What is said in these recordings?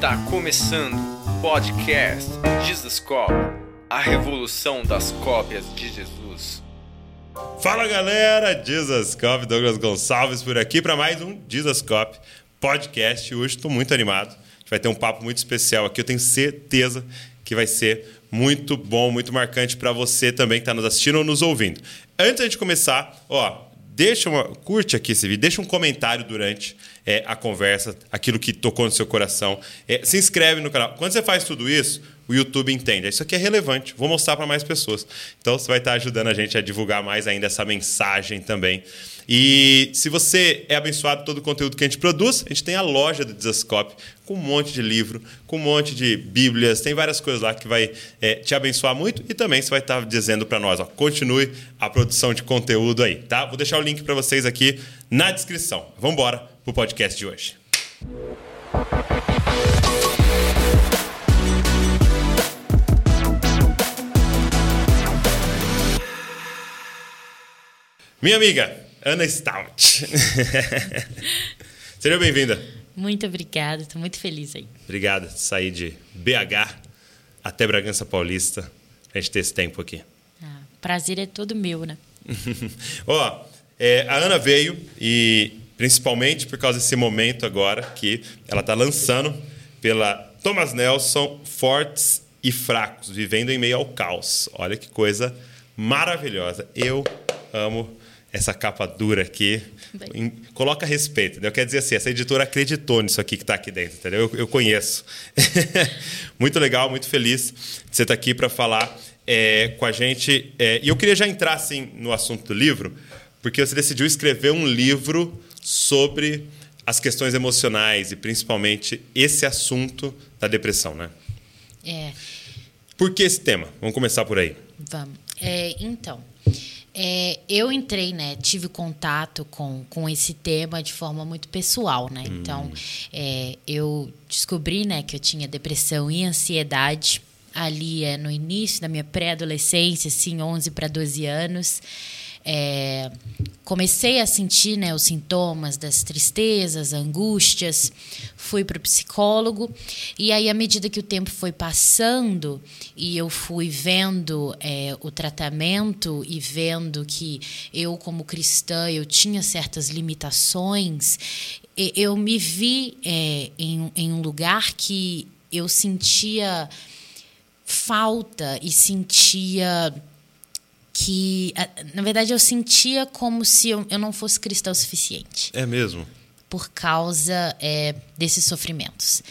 Está começando o podcast Jesus Cop, a revolução das cópias de Jesus. Fala galera, Jesus Cop, Douglas Gonçalves por aqui para mais um Jesus Cop podcast. Hoje estou muito animado, a gente vai ter um papo muito especial aqui, eu tenho certeza que vai ser muito bom, muito marcante para você também que está nos assistindo ou nos ouvindo. Antes de começar, ó, deixa uma, curte aqui esse vídeo, deixa um comentário durante é, a conversa, aquilo que tocou no seu coração. É, se inscreve no canal. Quando você faz tudo isso, o YouTube entende. Isso aqui é relevante, vou mostrar para mais pessoas. Então você vai estar ajudando a gente a divulgar mais ainda essa mensagem também. E se você é abençoado todo o conteúdo que a gente produz, a gente tem a loja do Desascope com um monte de livro, com um monte de bíblias, tem várias coisas lá que vai é, te abençoar muito e também você vai estar dizendo para nós, ó, continue a produção de conteúdo aí, tá? Vou deixar o link para vocês aqui na descrição. Vamos embora pro podcast de hoje. Minha amiga, Ana Stout. Seja bem-vinda. Muito obrigada, estou muito feliz aí. Obrigado por sair de BH até Bragança Paulista a gente ter esse tempo aqui. Ah, prazer é todo meu, né? Ó, é, a Ana veio e principalmente por causa desse momento agora que ela está lançando pela Thomas Nelson Fortes e Fracos, vivendo em meio ao caos. Olha que coisa maravilhosa. Eu amo essa capa dura aqui. Em, coloca respeito, entendeu? Quer dizer assim, essa editora acreditou nisso aqui que está aqui dentro, entendeu? Eu, eu conheço. muito legal, muito feliz de você estar tá aqui para falar é, com a gente. É, e eu queria já entrar assim, no assunto do livro, porque você decidiu escrever um livro sobre as questões emocionais e principalmente esse assunto da depressão, né? É. Por que esse tema? Vamos começar por aí. Vamos. É, então, é, eu entrei, né, tive contato com, com esse tema de forma muito pessoal, né? Hum. Então, é, eu descobri, né, que eu tinha depressão e ansiedade ali é, no início da minha pré-adolescência, assim, 11 para 12 anos. É, comecei a sentir né, os sintomas das tristezas, angústias, fui para o psicólogo, e aí, à medida que o tempo foi passando e eu fui vendo é, o tratamento e vendo que eu, como cristã, eu tinha certas limitações, eu me vi é, em, em um lugar que eu sentia falta e sentia que, na verdade, eu sentia como se eu, eu não fosse cristã o suficiente. É mesmo? Por causa é, desses sofrimentos.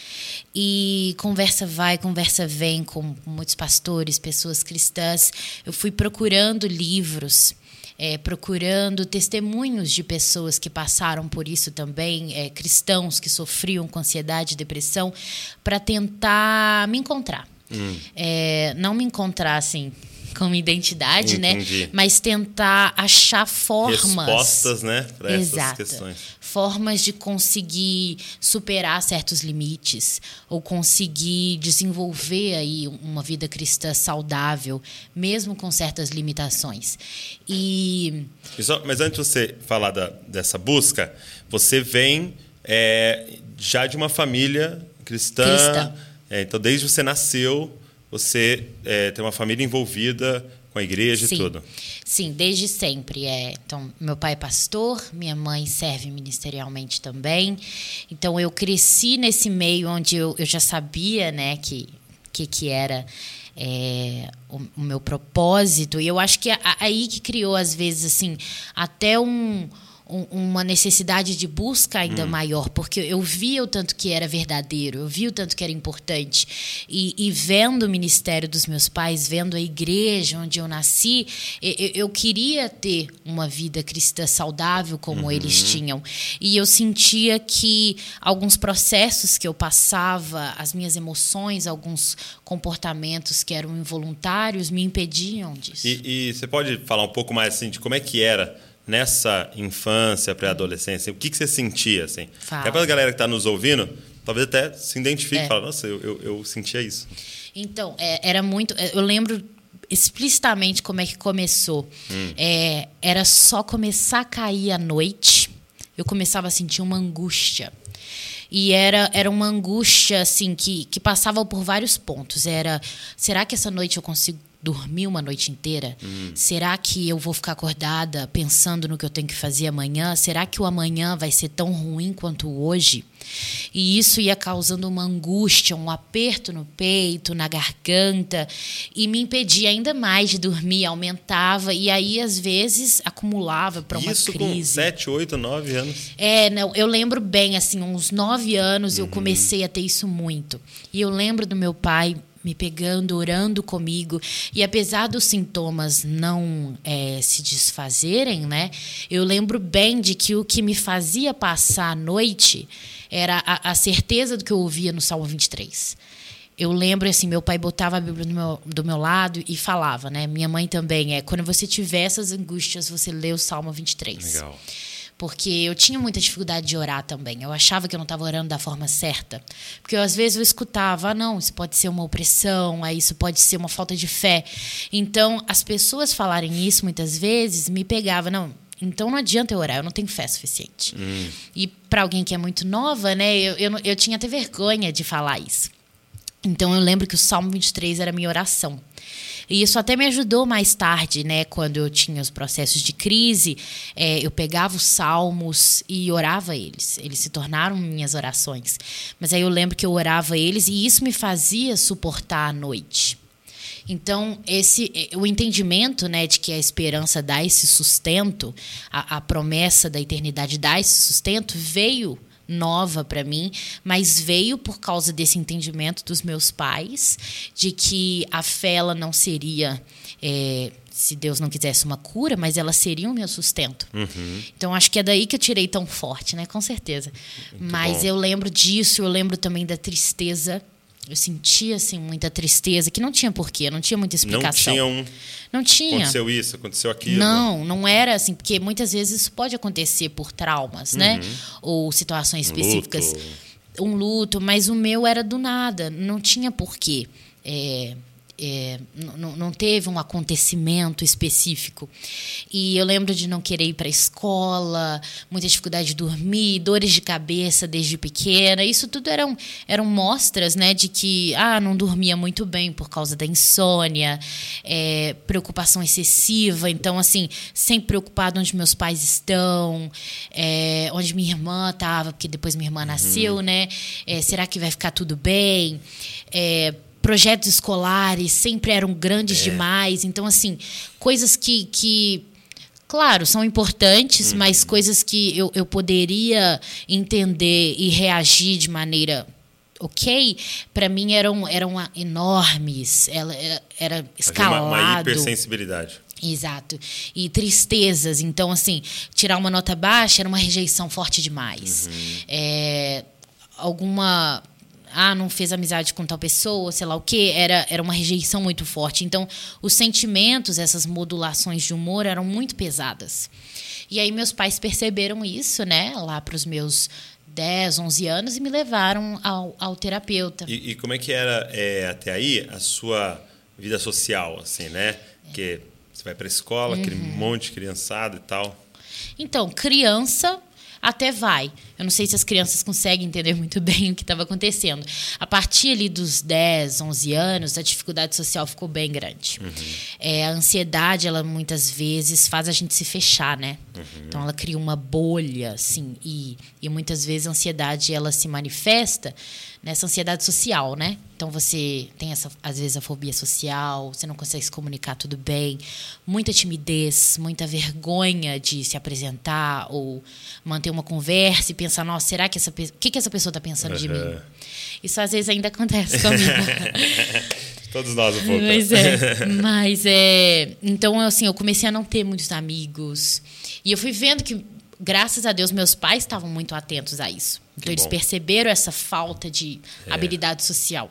E conversa vai, conversa vem com muitos pastores, pessoas cristãs. Eu fui procurando livros. É, procurando testemunhos de pessoas que passaram por isso também, é, cristãos que sofriam com ansiedade e depressão, para tentar me encontrar. Hum. É, não me encontrar assim como identidade, né? Entendi. né? Mas tentar achar formas. Respostas, né? Para essas questões. Formas de conseguir superar certos limites ou conseguir desenvolver aí uma vida cristã saudável, mesmo com certas limitações. E. Mas antes de você falar da, dessa busca, você vem é, já de uma família cristã. cristã. É, então, desde que você nasceu, você é, tem uma família envolvida com a igreja Sim. e tudo. Sim, desde sempre. É. Então, meu pai é pastor, minha mãe serve ministerialmente também. Então, eu cresci nesse meio onde eu, eu já sabia né, que, que, que era é, o, o, meu propósito. E eu acho que é aí que criou, às vezes, assim, até um uma necessidade de busca ainda hum. maior, porque eu via o tanto que era verdadeiro, eu via o tanto que era importante. E, e vendo o ministério dos meus pais, vendo a igreja onde eu nasci, eu, eu queria ter uma vida cristã saudável como uhum. eles tinham. E eu sentia que alguns processos que eu passava, as minhas emoções, alguns comportamentos que eram involuntários, me impediam disso. E, e você pode falar um pouco mais assim de como é que era? Nessa infância, pré-adolescência, o que, que você sentia? Assim? Fala. É para a galera que está nos ouvindo, talvez até se identifique e é. fala, nossa, eu, eu, eu, sentia isso. Então, é, era muito. É, eu lembro explicitamente como é que começou. Hum. É, era só começar a cair à noite, eu começava a sentir uma angústia. E era, era uma angústia, assim, que, que passava por vários pontos. Era, será que essa noite eu consigo dormir uma noite inteira? Hum. Será que eu vou ficar acordada pensando no que eu tenho que fazer amanhã? Será que o amanhã vai ser tão ruim quanto hoje? E isso ia causando uma angústia, um aperto no peito, na garganta, e me impedia ainda mais de dormir, aumentava, e aí às vezes acumulava para uma isso crise. Isso com 7, 8, 9 anos? É, não, eu lembro bem, assim, uns 9 anos uhum. eu comecei a ter isso muito. E eu lembro do meu pai me pegando, orando comigo. E apesar dos sintomas não é, se desfazerem, né? Eu lembro bem de que o que me fazia passar a noite era a, a certeza do que eu ouvia no Salmo 23 eu lembro assim, meu pai botava a Bíblia do meu, do meu lado e falava, né? Minha mãe também é, quando você tiver essas angústias, você lê o Salmo 23. Legal porque eu tinha muita dificuldade de orar também. Eu achava que eu não estava orando da forma certa. Porque eu, às vezes eu escutava, ah, não, isso pode ser uma opressão, aí isso pode ser uma falta de fé. Então, as pessoas falarem isso muitas vezes me pegava, não, então não adianta eu orar, eu não tenho fé suficiente. Hum. E para alguém que é muito nova, né, eu, eu, eu tinha até vergonha de falar isso. Então eu lembro que o Salmo 23 era a minha oração. E isso até me ajudou mais tarde, né? Quando eu tinha os processos de crise, é, eu pegava os salmos e orava eles. Eles se tornaram minhas orações. Mas aí eu lembro que eu orava eles e isso me fazia suportar a noite. Então, esse o entendimento né, de que a esperança dá esse sustento, a, a promessa da eternidade dá esse sustento, veio nova para mim, mas veio por causa desse entendimento dos meus pais de que a fé ela não seria é, se Deus não quisesse uma cura, mas ela seria o meu sustento. Uhum. Então acho que é daí que eu tirei tão forte, né? Com certeza. Muito mas bom. eu lembro disso, eu lembro também da tristeza eu sentia assim muita tristeza que não tinha porquê, não tinha muita explicação. Não tinha um. Não tinha. Aconteceu isso, aconteceu aquilo. Não, não era assim, porque muitas vezes isso pode acontecer por traumas, né? uhum. né? Ou situações específicas. Um luto. um luto, mas o meu era do nada, não tinha porquê. É, é, não teve um acontecimento específico. E eu lembro de não querer ir para a escola, muita dificuldade de dormir, dores de cabeça desde pequena. Isso tudo eram, eram mostras né, de que ah, não dormia muito bem por causa da insônia, é, preocupação excessiva. Então, assim, sempre preocupado onde meus pais estão, é, onde minha irmã estava, porque depois minha irmã nasceu, uhum. né? É, será que vai ficar tudo bem? É, projetos escolares sempre eram grandes é. demais. Então, assim, coisas que, que claro, são importantes, uhum. mas coisas que eu, eu poderia entender e reagir de maneira ok, para mim eram, eram enormes, ela era, era escalado. Uma, uma hipersensibilidade. Exato. E tristezas. Então, assim, tirar uma nota baixa era uma rejeição forte demais. Uhum. É, alguma ah, não fez amizade com tal pessoa, sei lá o quê, era, era uma rejeição muito forte. Então, os sentimentos, essas modulações de humor eram muito pesadas. E aí meus pais perceberam isso, né, lá para os meus 10, 11 anos e me levaram ao, ao terapeuta. E, e como é que era é, até aí a sua vida social, assim, né? Porque você vai para a escola, uhum. aquele monte de criançada e tal. Então, criança até vai. Eu não sei se as crianças conseguem entender muito bem o que estava acontecendo. A partir ali dos 10, 11 anos, a dificuldade social ficou bem grande. Uhum. É, a ansiedade, ela muitas vezes faz a gente se fechar, né? Uhum. Então ela cria uma bolha, assim, e, e muitas vezes a ansiedade ela se manifesta nessa ansiedade social, né? Então você tem essa, às vezes, a fobia social, você não consegue se comunicar tudo bem, muita timidez, muita vergonha de se apresentar ou manter uma conversa e pensar, nossa, será que essa o que, que essa pessoa está pensando uhum. de mim? Isso às vezes ainda acontece comigo. Todos nós um pouco. Mas é, mas é. Então, assim, eu comecei a não ter muitos amigos. E eu fui vendo que, graças a Deus, meus pais estavam muito atentos a isso. Então, que eles bom. perceberam essa falta de é. habilidade social.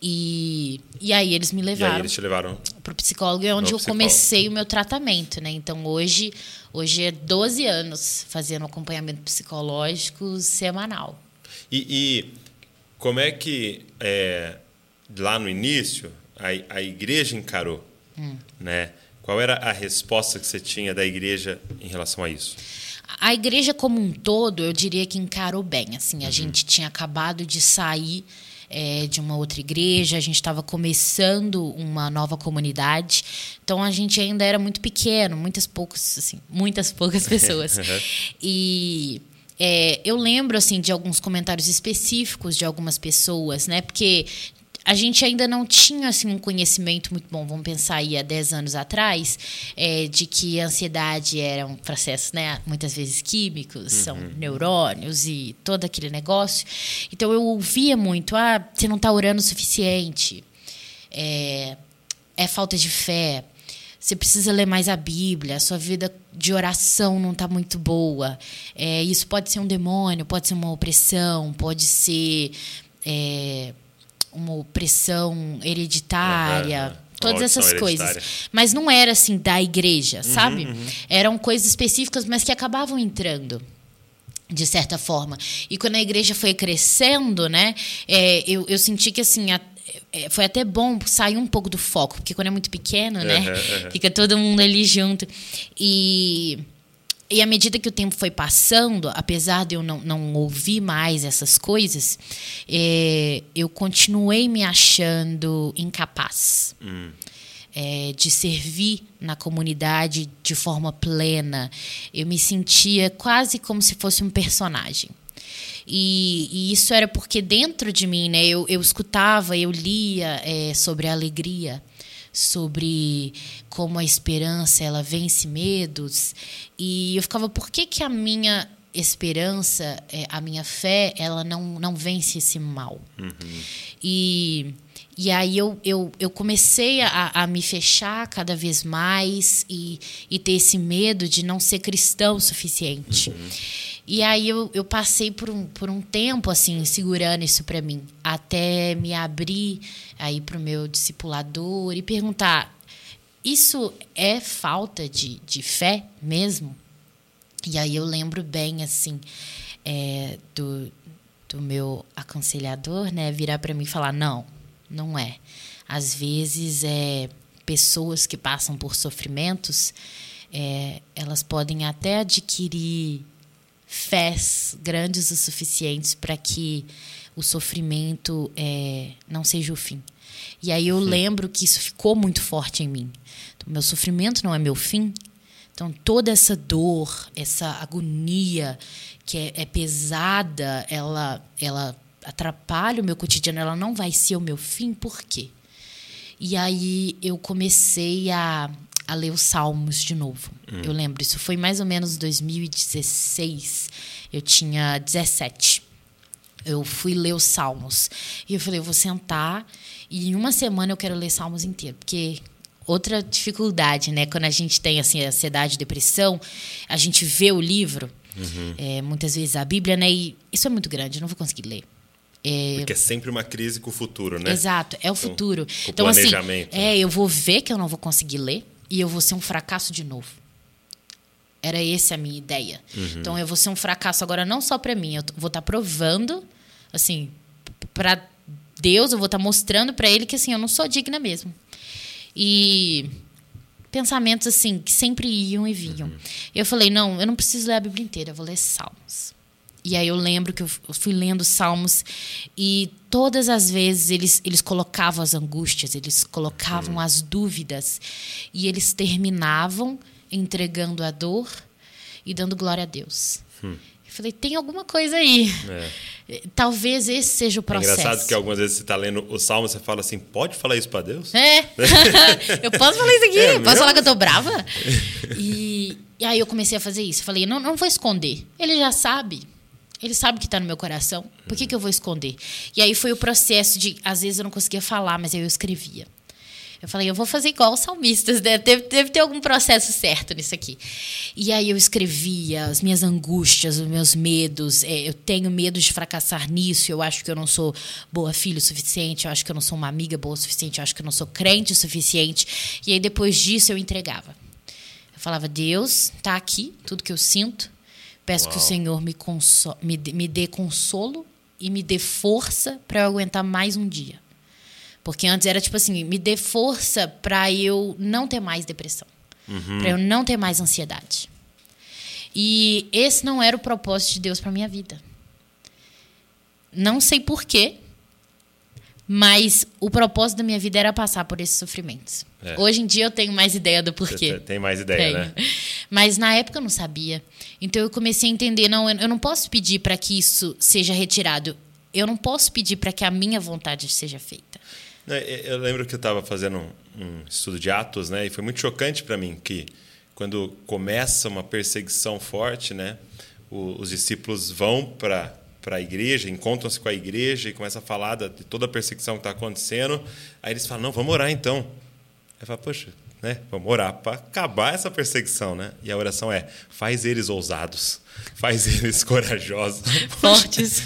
E, e aí eles me levaram. Eles levaram para o psicólogo, é onde eu comecei o meu tratamento, né? Então hoje, hoje é 12 anos fazendo acompanhamento psicológico semanal. E, e como é que é, lá no início a, a igreja encarou, hum. né? Qual era a resposta que você tinha da igreja em relação a isso? A igreja como um todo, eu diria que encarou bem. Assim, a gente tinha acabado de sair é, de uma outra igreja, a gente estava começando uma nova comunidade, então a gente ainda era muito pequeno, muitas poucas, assim, muitas poucas pessoas. e é, eu lembro assim de alguns comentários específicos de algumas pessoas, né? Porque a gente ainda não tinha assim, um conhecimento muito bom, vamos pensar aí há 10 anos atrás, é, de que a ansiedade era um processo, né, muitas vezes químicos, uhum. são neurônios e todo aquele negócio. Então eu ouvia muito, ah, você não está orando o suficiente, é, é falta de fé, você precisa ler mais a Bíblia, a sua vida de oração não está muito boa. É, isso pode ser um demônio, pode ser uma opressão, pode ser é, uma opressão hereditária. Uhum. Todas essas coisas. Mas não era assim da igreja, uhum, sabe? Uhum. Eram coisas específicas, mas que acabavam entrando de certa forma. E quando a igreja foi crescendo, né, é, eu, eu senti que assim a, é, foi até bom sair um pouco do foco, porque quando é muito pequeno, né, uhum, fica todo mundo ali junto e e à medida que o tempo foi passando, apesar de eu não, não ouvir mais essas coisas, é, eu continuei me achando incapaz hum. é, de servir na comunidade de forma plena. Eu me sentia quase como se fosse um personagem. E, e, isso era porque dentro de mim, né, eu, eu escutava, eu lia é, sobre a alegria sobre como a esperança ela vence medos e eu ficava por que que a minha esperança é, a minha fé ela não não vence esse mal uhum. e e aí eu, eu, eu comecei a, a me fechar cada vez mais e, e ter esse medo de não ser cristão o suficiente. Uhum. E aí eu, eu passei por um, por um tempo assim, segurando isso para mim, até me abrir aí para o meu discipulador e perguntar: isso é falta de, de fé mesmo? E aí eu lembro bem assim é, do, do meu aconselhador, né, virar para mim e falar: não, não é. Às vezes é pessoas que passam por sofrimentos, é, elas podem até adquirir fés grandes o suficientes para que o sofrimento é, não seja o fim. E aí eu Sim. lembro que isso ficou muito forte em mim. Então, meu sofrimento não é meu fim. Então, toda essa dor, essa agonia que é, é pesada, ela, ela atrapalha o meu cotidiano, ela não vai ser o meu fim, por quê? E aí eu comecei a a ler os Salmos de novo. Hum. Eu lembro, isso foi mais ou menos 2016. Eu tinha 17. Eu fui ler os Salmos. E eu falei, eu vou sentar e em uma semana eu quero ler Salmos inteiro. Porque outra dificuldade, né? Quando a gente tem assim, ansiedade, depressão, a gente vê o livro, uhum. é, muitas vezes a Bíblia, né? E isso é muito grande, eu não vou conseguir ler. É... Porque é sempre uma crise com o futuro, né? Exato, é o então, futuro. então, assim, é, eu vou ver que eu não vou conseguir ler e eu vou ser um fracasso de novo. Era essa a minha ideia. Uhum. Então eu vou ser um fracasso agora não só para mim, eu vou estar tá provando assim para Deus, eu vou estar tá mostrando para ele que assim eu não sou digna mesmo. E pensamentos assim que sempre iam e vinham. Uhum. Eu falei: "Não, eu não preciso ler a Bíblia inteira, eu vou ler Salmos". E aí eu lembro que eu fui lendo Salmos e todas as vezes eles, eles colocavam as angústias, eles colocavam as dúvidas e eles terminavam entregando a dor e dando glória a Deus. Hum. Eu falei, tem alguma coisa aí. É. Talvez esse seja o processo. É engraçado que algumas vezes você está lendo o Salmo, você fala assim, pode falar isso para Deus? É. eu posso falar isso aqui? É posso mesmo? falar que eu tô brava? E, e aí eu comecei a fazer isso. Eu falei, não, não vou esconder. Ele já sabe. Ele sabe que está no meu coração. Por que, que eu vou esconder? E aí foi o processo de, às vezes eu não conseguia falar, mas eu escrevia. Eu falei, eu vou fazer igual os salmistas, né? deve, deve ter algum processo certo nisso aqui. E aí eu escrevia as minhas angústias, os meus medos. É, eu tenho medo de fracassar nisso, eu acho que eu não sou boa filha o suficiente, eu acho que eu não sou uma amiga boa o suficiente, eu acho que eu não sou crente o suficiente. E aí depois disso eu entregava. Eu falava, Deus, tá aqui, tudo que eu sinto, Peço Uau. que o Senhor me, me, me dê consolo e me dê força para eu aguentar mais um dia. Porque antes era tipo assim, me dê força para eu não ter mais depressão, uhum. para eu não ter mais ansiedade. E esse não era o propósito de Deus para minha vida. Não sei porquê, mas o propósito da minha vida era passar por esses sofrimentos. É. Hoje em dia eu tenho mais ideia do porquê. Você tem mais ideia, tenho. né? Mas na época eu não sabia. Então eu comecei a entender, não, eu não posso pedir para que isso seja retirado. Eu não posso pedir para que a minha vontade seja feita. Eu lembro que eu estava fazendo um estudo de Atos, né? E foi muito chocante para mim que quando começa uma perseguição forte, né? Os discípulos vão para para a igreja, encontram-se com a igreja e começam a falar de toda a perseguição que está acontecendo. Aí eles falam: não, vamos orar então. Aí fala: poxa, né? Vamos orar para acabar essa perseguição, né? E a oração é: faz eles ousados, faz eles corajosos, fortes.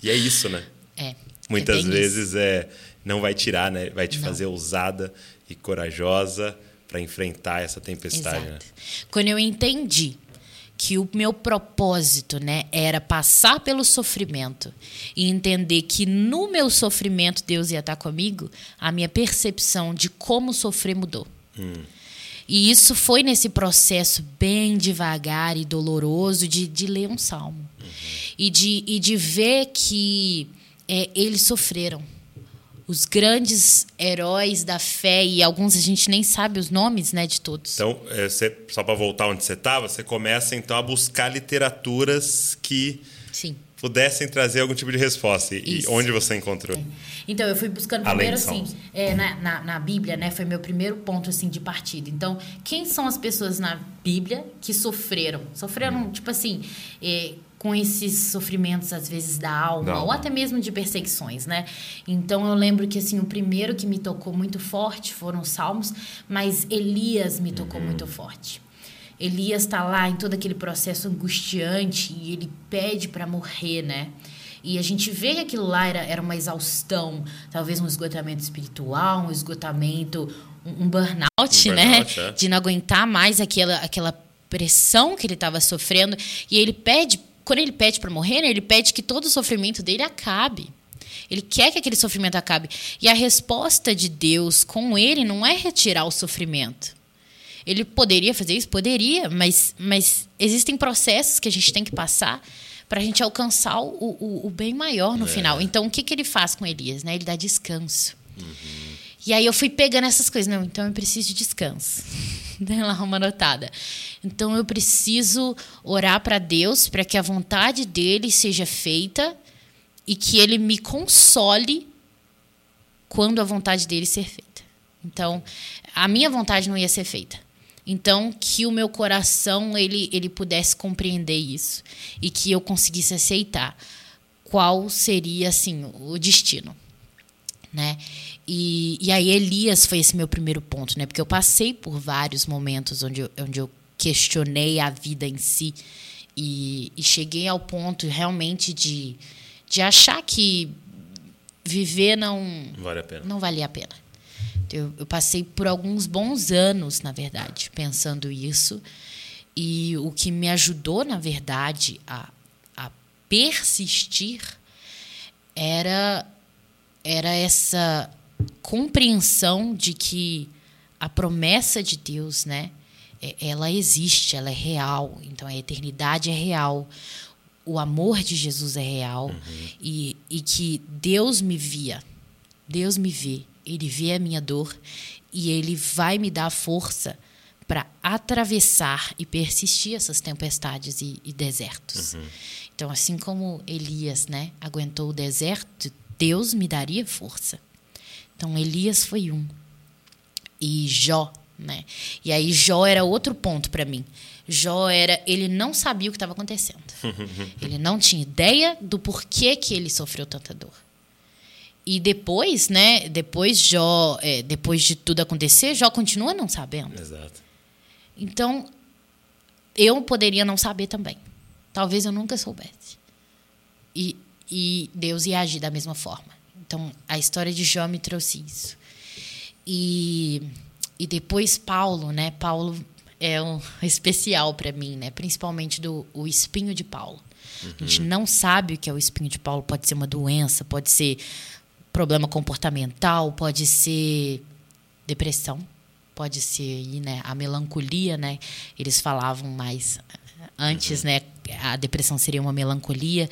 e é isso, né? É. Muitas é vezes isso. é não vai tirar, né? Vai te Não. fazer ousada e corajosa para enfrentar essa tempestade. Né? Quando eu entendi que o meu propósito, né, era passar pelo sofrimento e entender que no meu sofrimento Deus ia estar comigo, a minha percepção de como sofrer mudou. E isso foi nesse processo bem devagar e doloroso de, de ler um salmo e, de, e de ver que é, eles sofreram. Os grandes heróis da fé, e alguns a gente nem sabe os nomes né, de todos. Então, é, você, só para voltar onde você estava, você começa então a buscar literaturas que Sim. pudessem trazer algum tipo de resposta. E, e onde você encontrou? Então, eu fui buscando primeiro, assim, é, na, na, na Bíblia, né? Foi meu primeiro ponto, assim, de partida. Então, quem são as pessoas na Bíblia que sofreram? Sofreram, Hum. tipo assim, é, com esses sofrimentos, às vezes, da alma, ou até mesmo de perseguições, né? Então, eu lembro que, assim, o primeiro que me tocou muito forte foram os Salmos, mas Elias me tocou Uhum. muito forte. Elias está lá em todo aquele processo angustiante e ele pede para morrer, né? E a gente vê que aquilo lá era, era uma exaustão, talvez um esgotamento espiritual, um esgotamento, um, um burnout, Um né? burnout, é. De não aguentar mais aquela, aquela pressão que ele estava sofrendo. E ele pede, quando ele pede para morrer, né, ele pede que todo o sofrimento dele acabe. Ele quer que aquele sofrimento acabe. E a resposta de Deus com ele não é retirar o sofrimento. Ele poderia fazer isso? Poderia, mas, mas existem processos que a gente tem que passar para a gente alcançar o, o, o bem maior no final. Então, o que, que ele faz com Elias? Né? Ele dá descanso. E aí eu fui pegando essas coisas. Não, então eu preciso de descanso. Dei lá uma notada. Então eu preciso orar para Deus para que a vontade dele seja feita e que ele me console quando a vontade dele ser feita. Então, a minha vontade não ia ser feita. Então, que o meu coração ele, ele pudesse compreender isso e que eu conseguisse aceitar qual seria assim o destino, né? E, e aí Elias foi esse meu primeiro ponto, né? Porque eu passei por vários momentos onde eu, onde eu questionei a vida em si e, e cheguei ao ponto realmente de, de achar que viver não vale a pena. não valia a pena. Eu, eu passei por alguns bons anos, na verdade, pensando isso. E o que me ajudou, na verdade, a, a persistir era, era essa compreensão de que a promessa de Deus, né? é- Ela existe, ela é real. Então a eternidade é real. O amor de Jesus é real. E, e que Deus me via. Deus me vê. Ele vê a minha dor e ele vai me dar força para atravessar e persistir essas tempestades e, e desertos. Então, assim como Elias, né, aguentou o deserto, Deus me daria força. Então, Elias foi um. E Jó, né? E aí Jó era outro ponto para mim. Jó era, ele não sabia o que estava acontecendo. ele não tinha ideia do porquê que ele sofreu tanta dor. E depois, né? Depois Jó, é, depois de tudo acontecer, Jó continua não sabendo. Exato. Então, eu poderia não saber também. Talvez eu nunca soubesse. E, e Deus ia agir da mesma forma. Então, a história de Jó me trouxe isso. E, e depois Paulo, né? Paulo é um especial para mim, né? Principalmente do o espinho de Paulo. A gente não sabe o que é o espinho de Paulo. Pode ser uma doença, pode ser problema comportamental, pode ser depressão, pode ser né, a melancolia, né? Eles falavam mais Antes, né, a depressão seria uma melancolia.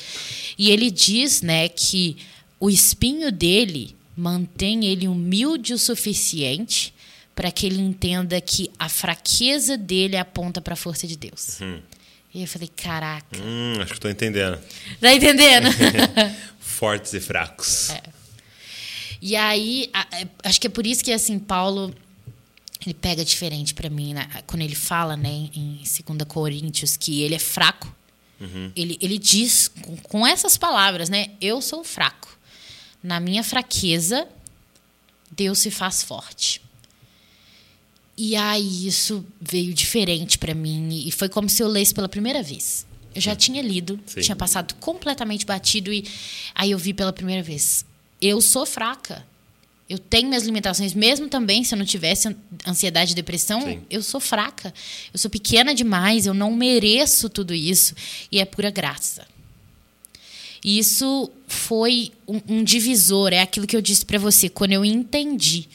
E ele diz, né, que o espinho dele mantém ele humilde o suficiente para que ele entenda que a fraqueza dele aponta para a força de Deus. Uhum. E eu falei, caraca. Hum, acho que estou entendendo. Tá entendendo? Fortes e fracos. É. E aí, a, acho que é por isso que assim Paulo ele pega diferente para mim né? quando ele fala, né, em 2 Coríntios que ele é fraco. Uhum. Ele, ele diz com, com essas palavras, né? Eu sou fraco. Na minha fraqueza, Deus se faz forte. E aí isso veio diferente para mim e foi como se eu lesse pela primeira vez. Eu já tinha lido, Sim. tinha passado completamente batido e aí eu vi pela primeira vez. Eu sou fraca. Eu tenho minhas limitações, mesmo também se eu não tivesse ansiedade e depressão, Sim. eu sou fraca. Eu sou pequena demais, eu não mereço tudo isso. E é pura graça. Isso foi um, um divisor, é aquilo que eu disse para você, quando eu entendi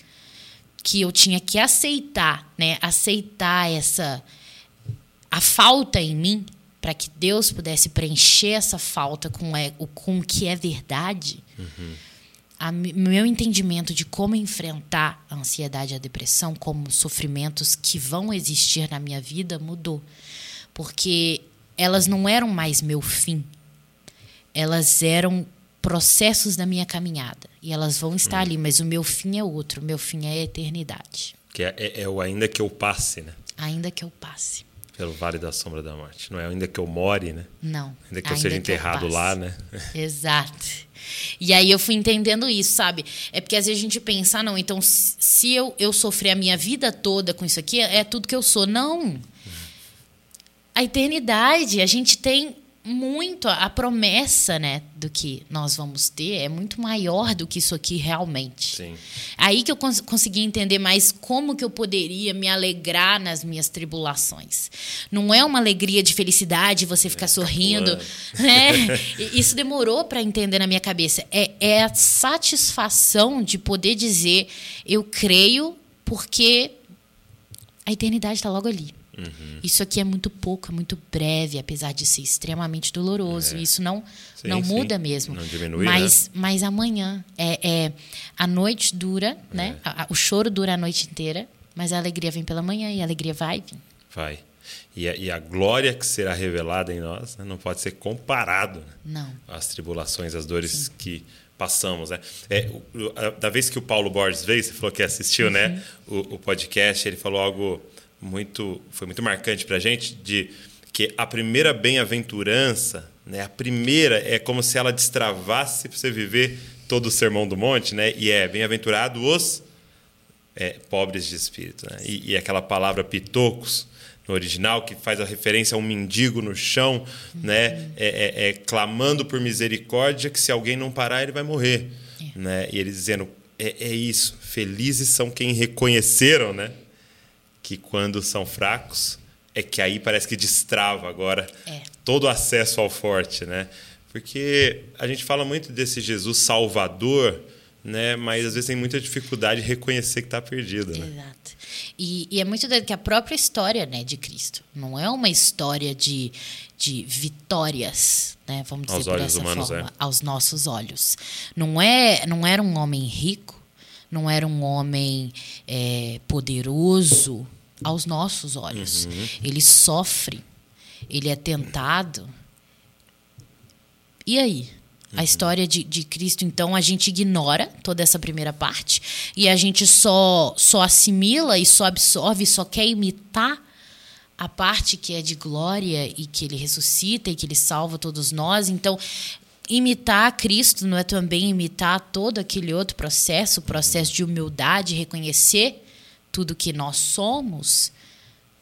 que eu tinha que aceitar, né? Aceitar essa a falta em mim para que Deus pudesse preencher essa falta com, é, com o que é verdade. Uhum a, meu entendimento de como enfrentar a ansiedade e a depressão como sofrimentos que vão existir na minha vida mudou. Porque elas não eram mais meu fim. Elas eram processos da minha caminhada. E elas vão estar hum. ali, mas o meu fim é outro. O meu fim é a eternidade. Que é, é, é o ainda que eu passe, né? Ainda que eu passe. Pelo vale da sombra da morte. Não é ainda que eu more, né? Não. Ainda que eu seja enterrado eu lá, né? Exato. E aí eu fui entendendo isso, sabe? É porque às vezes a gente pensa, ah, não, então se eu, eu sofrer a minha vida toda com isso aqui, é tudo que eu sou. Não. A eternidade, a gente tem muito a promessa, né, do que nós vamos ter é muito maior do que isso aqui realmente. Sim. Aí que eu cons consegui entender mais como que eu poderia me alegrar nas minhas tribulações. Não é uma alegria de felicidade você ficar é, sorrindo, né? Isso demorou para entender na minha cabeça. É, é a satisfação de poder dizer eu creio porque a eternidade está logo ali. Uhum. Isso aqui é muito pouco, é muito breve, apesar de ser extremamente doloroso. É. Isso não, sim, não muda sim. mesmo. Não diminui, mas, né? mas amanhã é, é a noite dura, é. né? A, a, o choro dura a noite inteira, mas a alegria vem pela manhã e a alegria vai vir. Vai. E a, e a glória que será revelada em nós né, não pode ser comparado né? não. às tribulações, às dores sim. que passamos, né? É, da vez que o Paulo Borges veio, você falou que assistiu, né, uhum. né, o, o podcast, ele falou algo muito foi muito marcante para a gente de que a primeira bem-aventurança, né, a primeira é como se ela destravasse para você viver todo o sermão do monte, né? E é bem-aventurado os é, pobres de espírito, né? e, e, aquela palavra pitocos no original que faz a referência a um mendigo no chão, né? É, é, é, clamando por misericórdia que se alguém não parar ele vai morrer, é. né? E ele dizendo é, é isso, felizes são quem reconheceram, né? Que quando são fracos é que aí parece que destrava agora é. todo o acesso ao forte, né? Porque a gente fala muito desse Jesus Salvador, né? Mas às vezes tem muita dificuldade de reconhecer que está perdido, né? Exato. E, e, é muito que a própria história, né, de Cristo não é uma história de, de vitórias, né? Vamos dizer aos por essa humanos, forma, é. aos nossos olhos. Não é, não era um homem rico não era um homem é, poderoso aos nossos olhos. Uhum. Ele sofre, ele é tentado. E aí? A uhum. história de, de Cristo, então, a gente ignora toda essa primeira parte e a gente só, só assimila e só absorve, só quer imitar a parte que é de glória e que ele ressuscita e que ele salva todos nós. Então, imitar Cristo não é também imitar todo aquele outro processo, o processo de humildade, reconhecer tudo que nós somos,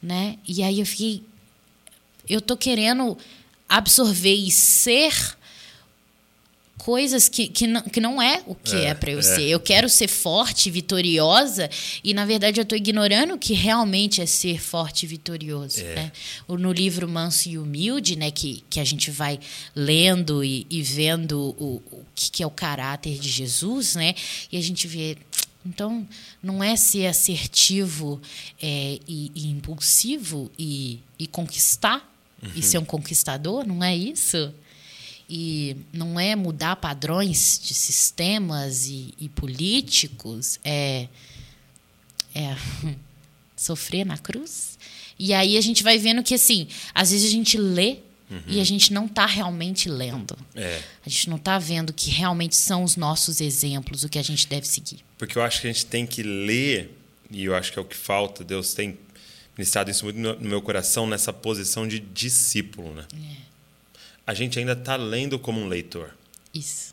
né? E aí eu fiquei eu tô querendo absorver e ser coisas que, que, não, que não é o que é, é para eu é. ser. Eu quero ser forte, vitoriosa, e na verdade eu estou ignorando o que realmente é ser forte e vitorioso. É. Né? No livro Manso e Humilde, né, que, que a gente vai lendo e, e vendo o, o que, que é o caráter de Jesus, né, e a gente vê. Então, não é ser assertivo é, e, e impulsivo e, e conquistar e ser um conquistador, não é isso? E não é mudar padrões de sistemas e, e políticos, é, é sofrer na cruz. E aí a gente vai vendo que, assim, às vezes a gente lê e a gente não está realmente lendo. É. A gente não está vendo que realmente são os nossos exemplos, o que a gente deve seguir. Porque eu acho que a gente tem que ler, e eu acho que é o que falta, Deus tem ministrado isso muito no meu coração, nessa posição de discípulo. Né? A gente ainda está lendo como um leitor. Isso.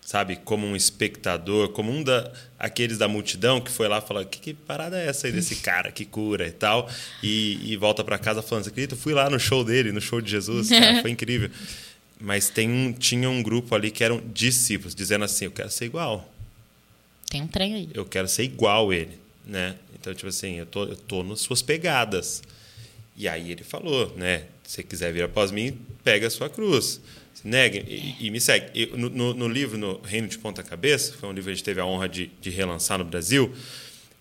Sabe, como um espectador, como um da, aqueles da multidão que foi lá falar: que, que parada é essa aí desse cara que cura e tal? E, e volta para casa falando: Você acredita? Eu fui lá no show dele, no show de Jesus, cara, foi incrível. Mas tem um, tinha um grupo ali que eram discípulos, dizendo assim: Eu quero ser igual. Tem um trem aí. Eu quero ser igual ele, né? Então, tipo assim, eu tô, eu tô nas suas pegadas. E aí ele falou, né? Você quiser vir após mim, pega a sua cruz. Negue e, e me segue. No, no, livro, no Reino de Ponta Cabeça, foi um livro que a gente teve a honra de, de relançar no Brasil,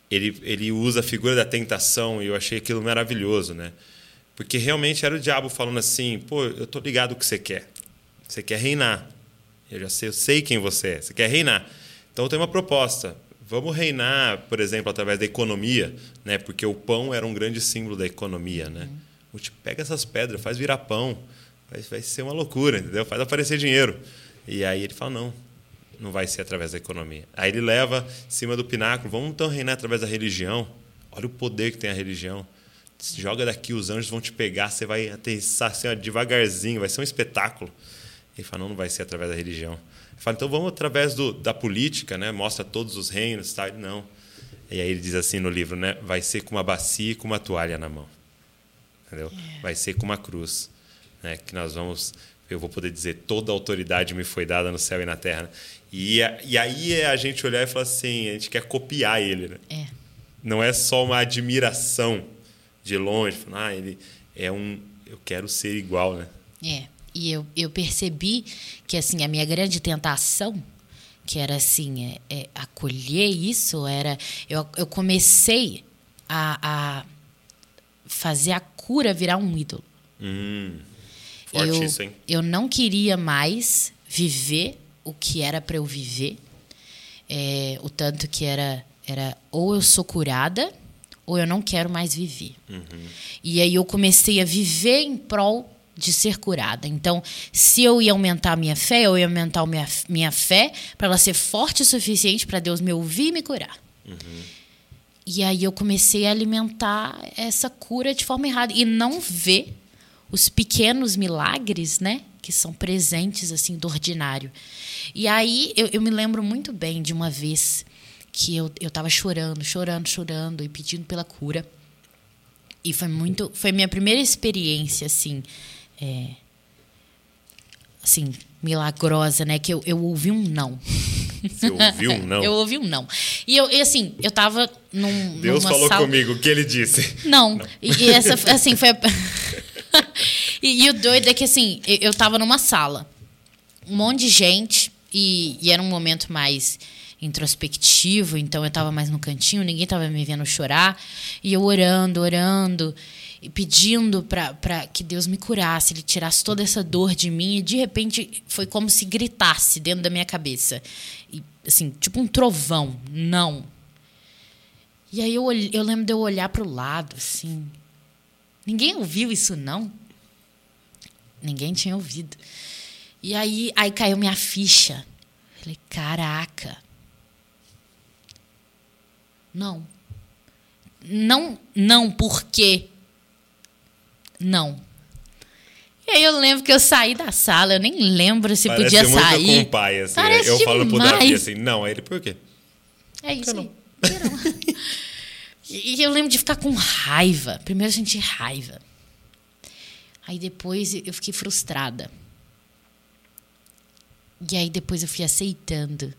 ele, ele usa a figura da tentação e eu achei aquilo maravilhoso, né? Porque realmente era o diabo falando assim, pô, eu tô ligado o que você quer. Você quer reinar. Eu já sei, eu sei quem você é. Você quer reinar. Então tenho uma proposta vamos reinar, por exemplo, através da economia, né? Porque o pão era um grande símbolo da economia, né? Uhum. Pega essas pedras, faz virar pão, vai, vai ser uma loucura, entendeu? Faz aparecer dinheiro. E aí ele fala não, não vai ser através da economia. Aí ele leva em cima do pináculo, vamos então reinar através da religião. Olha o poder que tem a religião. Se joga daqui, os anjos vão te pegar, você vai aterrissar assim, ó, devagarzinho, vai ser um espetáculo. Ele fala, não, não vai ser através da religião. Fala, então vamos através do, da política, né? Mostra todos os reinos, tá? Ele, não. E aí ele diz assim no livro, né? Vai ser com uma bacia e com uma toalha na mão, entendeu? É. Vai ser com uma cruz, né? Que nós vamos, eu vou poder dizer, toda a autoridade me foi dada no céu e na terra. E, e aí é a gente olhar e falar assim, a gente quer copiar ele, né? É. Não é só uma admiração de longe, falar, ah, ele é um, eu quero ser igual, né? É. E eu, eu percebi que assim a minha grande tentação, que era assim, é, é acolher isso, era. Eu, eu comecei a, a fazer a cura virar um ídolo. Hum, forte eu, isso, hein? eu não queria mais viver o que era para eu viver. É, o tanto que era, era ou eu sou curada ou eu não quero mais viver. Uhum. E aí eu comecei a viver em prol de ser curada. Então, se eu ia aumentar a minha fé, eu ia aumentar a minha, minha fé para ela ser forte o suficiente para Deus me ouvir e me curar. Uhum. E aí eu comecei a alimentar essa cura de forma errada e não ver os pequenos milagres, né, que são presentes assim do ordinário. E aí eu, eu me lembro muito bem de uma vez que eu estava chorando, chorando, chorando e pedindo pela cura. E foi muito, foi minha primeira experiência assim é, assim, milagrosa, né? Que eu, eu ouvi um não. Você ouviu um não? eu ouvi um não. E eu, e assim, eu tava num. Deus falou sala... comigo, o que ele disse? Não. não. E, e, essa, assim, foi. e, e, o doido é que, assim, eu, eu tava numa sala, um monte de gente, e, e era um momento mais introspectivo, então eu tava mais no cantinho, ninguém tava me vendo chorar, e eu orando, orando e pedindo para que Deus me curasse, Ele tirasse toda essa dor de mim. E de repente foi como se gritasse dentro da minha cabeça. E, assim, tipo um trovão. Não. E aí eu, eu lembro de eu olhar para o lado, assim. Ninguém ouviu isso, não? Ninguém tinha ouvido. E aí, aí caiu minha ficha. Falei, caraca. Não. Não, não, porque não. E aí eu lembro que eu saí da sala, eu nem lembro se Parece podia muito sair. com o pai, assim. Parece eu demais. falo pro Davi assim, não, aí ele, por quê? É isso aí. e eu lembro de ficar com raiva. Primeiro eu senti raiva. Aí depois eu fiquei frustrada. E aí depois eu fui aceitando.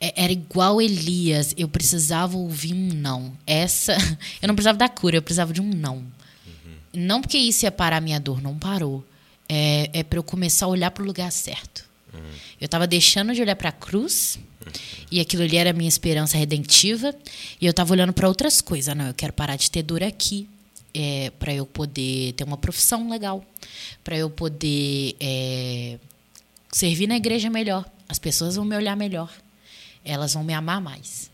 É, era igual Elias, eu precisava ouvir um não. Essa, eu não precisava da cura, eu precisava de um não. Não porque isso ia parar a minha dor, não parou. É, é para eu começar a olhar para o lugar certo. Uhum. Eu estava deixando de olhar para a cruz e aquilo ali era a minha esperança redentiva e eu estava olhando para outras coisas. Não, eu quero parar de ter dor aqui é, para eu poder ter uma profissão legal, para eu poder é, servir na igreja melhor. As pessoas vão me olhar melhor, elas vão me amar mais.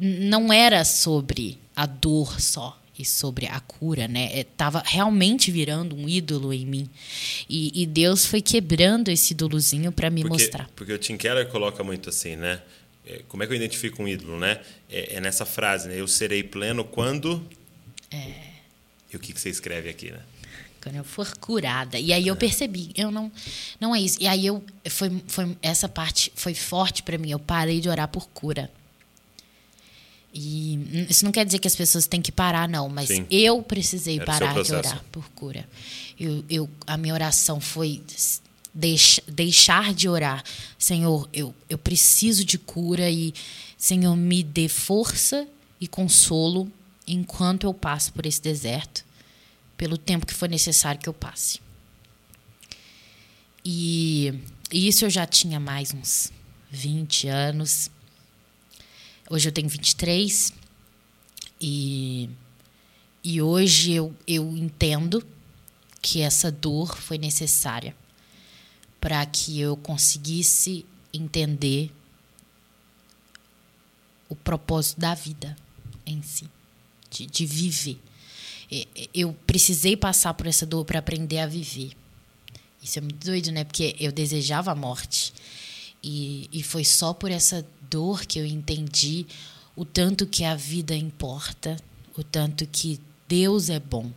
Não era sobre a dor só e sobre a cura, né? Estava é, realmente virando um ídolo em mim. E, e Deus foi quebrando esse ídolozinho para me porque, mostrar. Porque o Tim Keller coloca muito assim, né? É, como é que eu identifico um ídolo, né? É, é nessa frase, né? Eu serei pleno quando. É. E o que, que você escreve aqui, né? Quando eu for curada. E aí eu é. percebi, eu não, não é isso. E aí eu foi, foi essa parte foi forte para mim. Eu parei de orar por cura. E isso não quer dizer que as pessoas têm que parar, não, mas Sim. eu precisei Era parar de orar por cura. Eu, eu, a minha oração foi deix, deixar de orar. Senhor, eu, eu preciso de cura e, Senhor, me dê força e consolo enquanto eu passo por esse deserto, pelo tempo que for necessário que eu passe. E, e isso eu já tinha mais uns 20 anos. Hoje eu tenho 23 e, e hoje eu, eu entendo que essa dor foi necessária para que eu conseguisse entender o propósito da vida em si, de, de viver. Eu precisei passar por essa dor para aprender a viver. Isso é muito doido, né? Porque eu desejava a morte. E, e foi só por essa dor que eu entendi o tanto que a vida importa, o tanto que Deus é bom.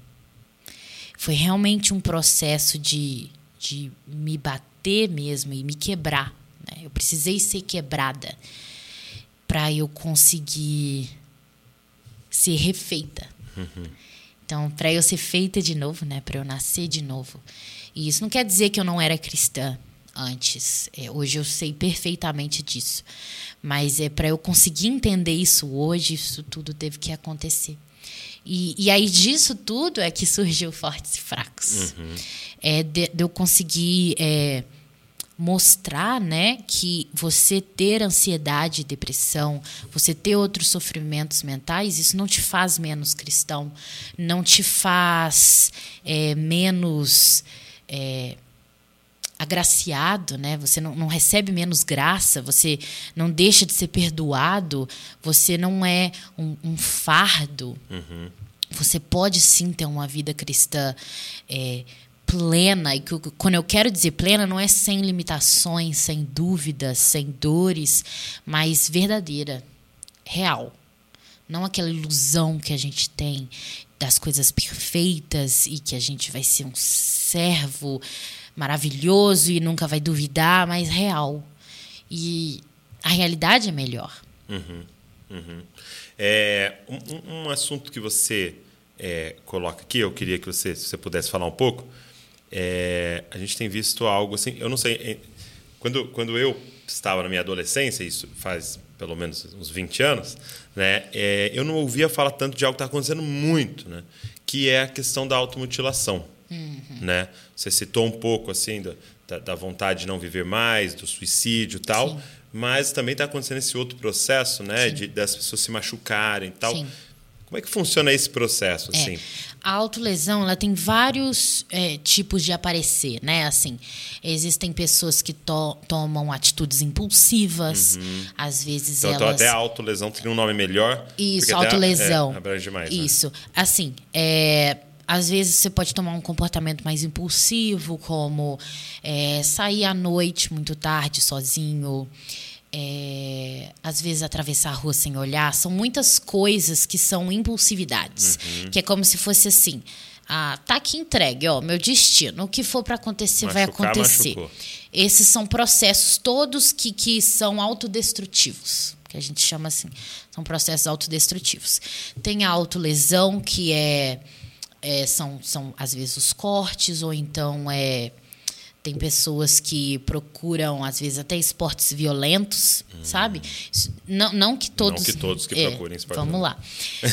Foi realmente um processo de, de me bater mesmo e me quebrar. Né? Eu precisei ser quebrada para eu conseguir ser refeita. Uhum. Então, para eu ser feita de novo, né? para eu nascer de novo. E isso não quer dizer que eu não era cristã antes. É, hoje eu sei perfeitamente disso. Mas é para eu conseguir entender isso hoje, isso tudo teve que acontecer. E, e aí disso tudo é que surgiu Fortes e Fracos. Uhum. É de, de, eu conseguir é, mostrar né, que você ter ansiedade e depressão, você ter outros sofrimentos mentais, isso não te faz menos cristão, não te faz é, menos. Agraciado, né? Você não, não, recebe menos graça, você não deixa de ser perdoado, você não é um, um fardo. Uhum. Você pode sim ter uma vida cristã é, plena. E quando eu quero dizer plena, não é sem limitações, sem dúvidas, sem dores, mas verdadeira, real. Não aquela ilusão que a gente tem das coisas perfeitas e que a gente vai ser um servo maravilhoso e nunca vai duvidar, mas real. E a realidade é melhor. Uhum, uhum. É, um, um, assunto que você é, coloca aqui, eu queria que você, se você pudesse falar um pouco. É, a gente tem visto algo assim, eu não sei, é, quando, quando eu estava na minha adolescência, isso faz pelo menos uns 20 anos, né, é, eu não ouvia falar tanto de algo que está acontecendo muito, né, que é a questão da automutilação. Uhum. Né? Você citou um pouco assim da, da, vontade de não viver mais, do suicídio e tal, Sim. mas também está acontecendo esse outro processo né? de das pessoas se machucarem e tal. Sim. Como é que funciona esse processo? É. Assim? A autolesão ela tem vários é, tipos de aparecer, né? Assim, existem pessoas que to tomam atitudes impulsivas, uhum. às vezes então, elas... Então até a autolesão tem um nome melhor. Isso, autolesão. É, abrange mais. Né? Isso. Né? Assim, é às vezes você pode tomar um comportamento mais impulsivo, como é, sair à noite muito tarde sozinho, é, às vezes atravessar a rua sem olhar. São muitas coisas que são impulsividades, uhum. que é como se fosse assim. Ah, tá aqui entregue, ó, meu destino. O que for para acontecer Machucar, vai acontecer. Machucou. Esses são processos todos que, que são autodestrutivos, que a gente chama assim. São processos autodestrutivos. Tem a autolesão, que é é, são, são, às vezes, os cortes, ou então é, tem pessoas que procuram, às vezes, até esportes violentos, hum. sabe? Não, não que todos. Não que todos que é, procurem esportes Vamos lá.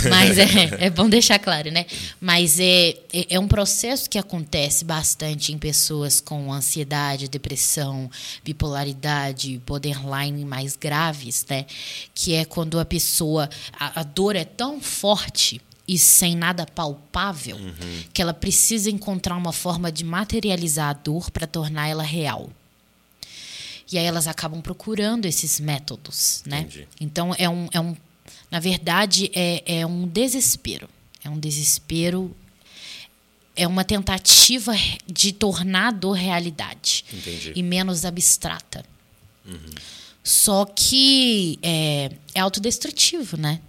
Mas é, é bom deixar claro, né? Mas é, é, é um processo que acontece bastante em pessoas com ansiedade, depressão, bipolaridade, borderline mais graves, né? Que é quando a pessoa. A, a dor é tão forte e sem nada palpável Uhum. que ela precisa encontrar uma forma de materializar a dor para tornar ela real. E aí elas acabam procurando esses métodos, né? Entendi. Então é um, é um na verdade é, é um desespero, é um desespero, é uma tentativa de tornar a dor realidade Entendi. e menos abstrata. Só que é, é autodestrutivo, né?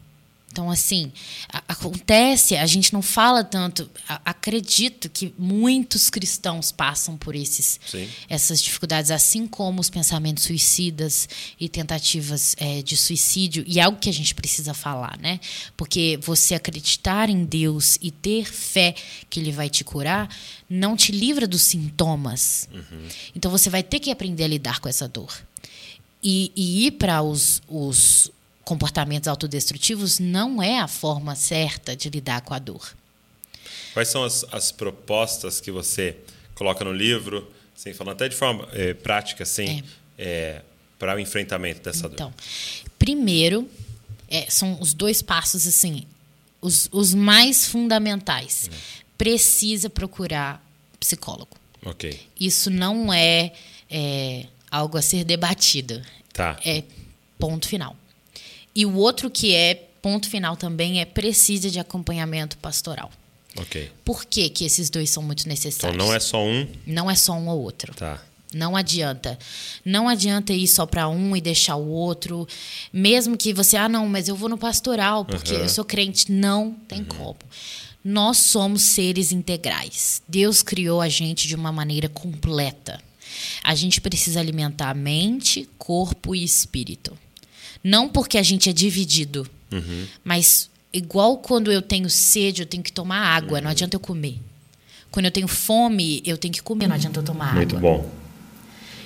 Então, assim, a- acontece, a gente não fala tanto. a- acredito que muitos cristãos passam por esses, Sim. essas dificuldades, assim como os pensamentos suicidas e tentativas é, de suicídio. E é algo que a gente precisa falar, né? Porque você acreditar em Deus e ter fé que Ele vai te curar não te livra dos sintomas. Então você vai ter que aprender a lidar com essa dor. E, e ir para os, os comportamentos autodestrutivos não é a forma certa de lidar com a dor. Quais são as, as propostas que você coloca no livro, assim, falando até de forma eh, prática, assim, para o enfrentamento dessa dor? Então, primeiro, é, são os dois passos assim, os, os mais fundamentais. Precisa procurar psicólogo. Ok. Isso não é, é, algo a ser debatido. Tá. É ponto final. E o outro que é ponto final também é precisa de acompanhamento pastoral. Ok. Por que, que esses dois são muito Então necessários? não é só um. Não é só um ou outro. Tá. Não adianta. Não adianta ir só para um e deixar o outro. Mesmo que você, ah, não, mas eu vou no pastoral porque Uhum. eu sou crente. Não tem como. Nós somos seres integrais. Deus criou a gente de uma maneira completa. A gente precisa alimentar mente, corpo e espírito. Não porque a gente é dividido, mas igual quando eu tenho sede, eu tenho que tomar água, não adianta eu comer. Quando eu tenho fome, eu tenho que comer, não adianta eu tomar Muito água. bom.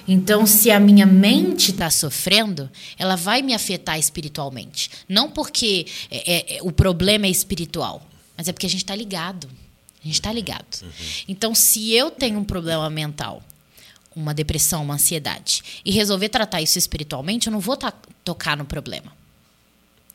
Então, se a minha mente está sofrendo, ela vai me afetar espiritualmente. Não porque é- é- é- o problema é espiritual, mas é porque a gente está ligado. A gente está ligado. Então, se eu tenho um problema mental, uma depressão, uma ansiedade, e resolver tratar isso espiritualmente, eu não vou ta- tocar no problema.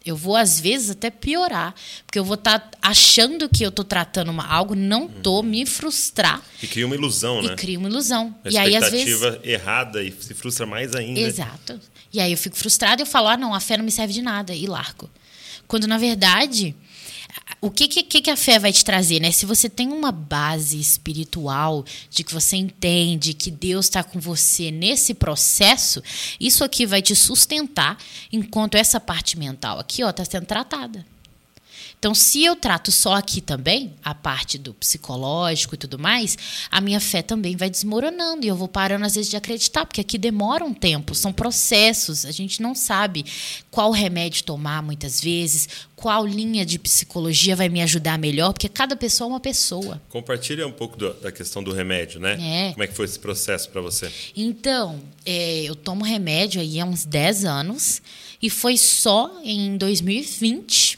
Eu vou, às vezes, até piorar. Porque eu vou estar achando que eu estou tratando uma- algo, não estou, me frustrar E cria uma ilusão, e né? cria uma ilusão. Uma e aí, às vezes. expectativa errada e se frustra mais ainda. Exato. E aí eu fico frustrada e eu falo, ah, não, a fé não me serve de nada e largo. Quando, na verdade, o que, que, que a fé vai te trazer, né? Se você tem uma base espiritual de que você entende que Deus está com você nesse processo, isso aqui vai te sustentar enquanto essa parte mental aqui, ó, está sendo tratada. Então, se eu trato só aqui também, a parte do psicológico e tudo mais, a minha fé também vai desmoronando e eu vou parando às vezes de acreditar, porque aqui demora um tempo, são processos, a gente não sabe qual remédio tomar muitas vezes, qual linha de psicologia vai me ajudar melhor, porque cada pessoa é uma pessoa. Compartilha um pouco do- da questão do remédio, né? É. Como é que foi esse processo para você? Então, é, eu tomo remédio aí há uns 10 anos e foi só em 2020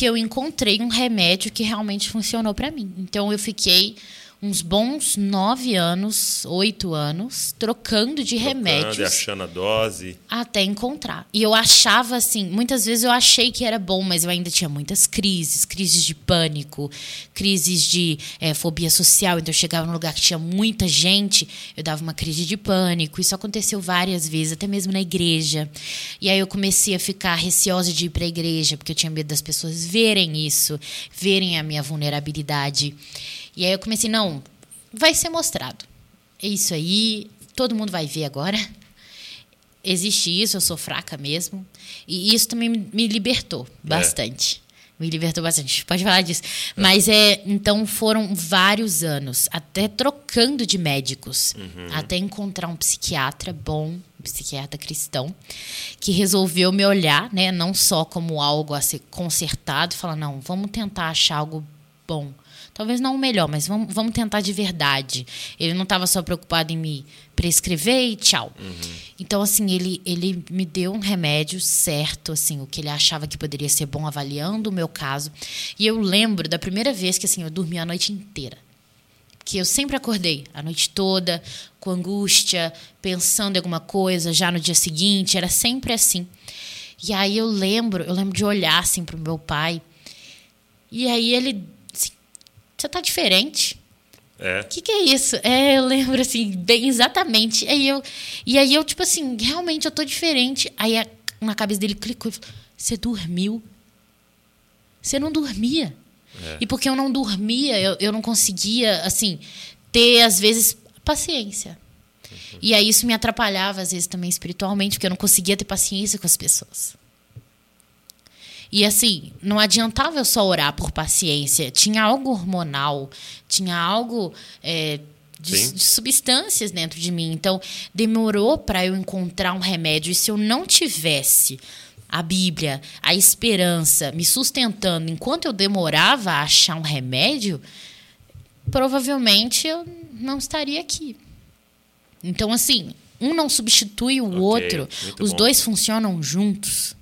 que eu encontrei um remédio que realmente funcionou para mim. Então, eu fiquei uns bons nove anos, oito anos, trocando de Trocando e remédios achando a dose. até encontrar. E eu achava assim, muitas vezes eu achei que era bom, mas eu ainda tinha muitas crises, crises de pânico, crises de eh, fobia social. Então eu chegava num lugar que tinha muita gente, eu dava uma crise de pânico. Isso aconteceu várias vezes, até mesmo na igreja. E aí eu comecei a ficar receosa de ir para a igreja, porque eu tinha medo das pessoas verem isso, verem a minha vulnerabilidade. E aí eu comecei, não, vai ser mostrado. É isso aí, todo mundo vai ver agora existe isso, eu sou fraca mesmo. E isso também me- libertou bastante. Me libertou bastante. Pode falar disso. Mas é, então foram vários anos, até trocando de médicos, até encontrar um psiquiatra bom, um psiquiatra cristão, que resolveu me olhar, né, não só como algo a ser consertado, falar, não, vamos tentar achar algo bom. Talvez não o melhor, mas vamos, vamos tentar de verdade. Ele não estava só preocupado em me prescrever e tchau. Então, assim, ele, ele me deu um remédio certo, assim, o que ele achava que poderia ser bom avaliando o meu caso. E eu lembro da primeira vez que, assim, eu dormi a noite inteira. Que eu sempre acordei a noite toda, com angústia, pensando em alguma coisa, já no dia seguinte, era sempre assim. E aí eu lembro, eu lembro de olhar assim para o meu pai E aí ele, você tá diferente. É. O que, que é isso? É, eu lembro assim, bem exatamente. Aí eu, e aí eu, tipo assim, realmente eu tô diferente. Aí a, na cabeça dele clicou e falou: Você dormiu? Você não dormia. É. E porque eu não dormia, eu, eu não conseguia, assim, ter, às vezes, paciência. E aí isso me atrapalhava, às vezes, também espiritualmente, porque eu não conseguia ter paciência com as pessoas. E assim, não adiantava eu só orar por paciência. Tinha algo hormonal, tinha algo é, de, de substâncias dentro de mim. Então, demorou para eu encontrar um remédio. E se eu não tivesse a Bíblia, a esperança me sustentando enquanto eu demorava a achar um remédio, provavelmente eu não estaria aqui. Então, assim, um não substitui o Ok, outro, os bom. dois funcionam juntos.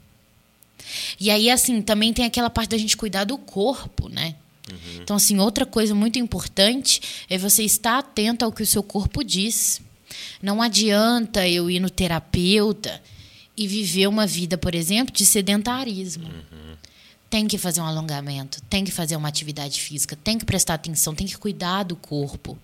E aí, assim, também tem aquela parte da gente cuidar do corpo, né? Uhum. Então, assim, outra coisa muito importante é você estar atento ao que o seu corpo diz. Não adianta eu ir no terapeuta e viver uma vida, por exemplo, de sedentarismo. Uhum. Tem que fazer um alongamento, tem que fazer uma atividade física, tem que prestar atenção, tem que cuidar do corpo.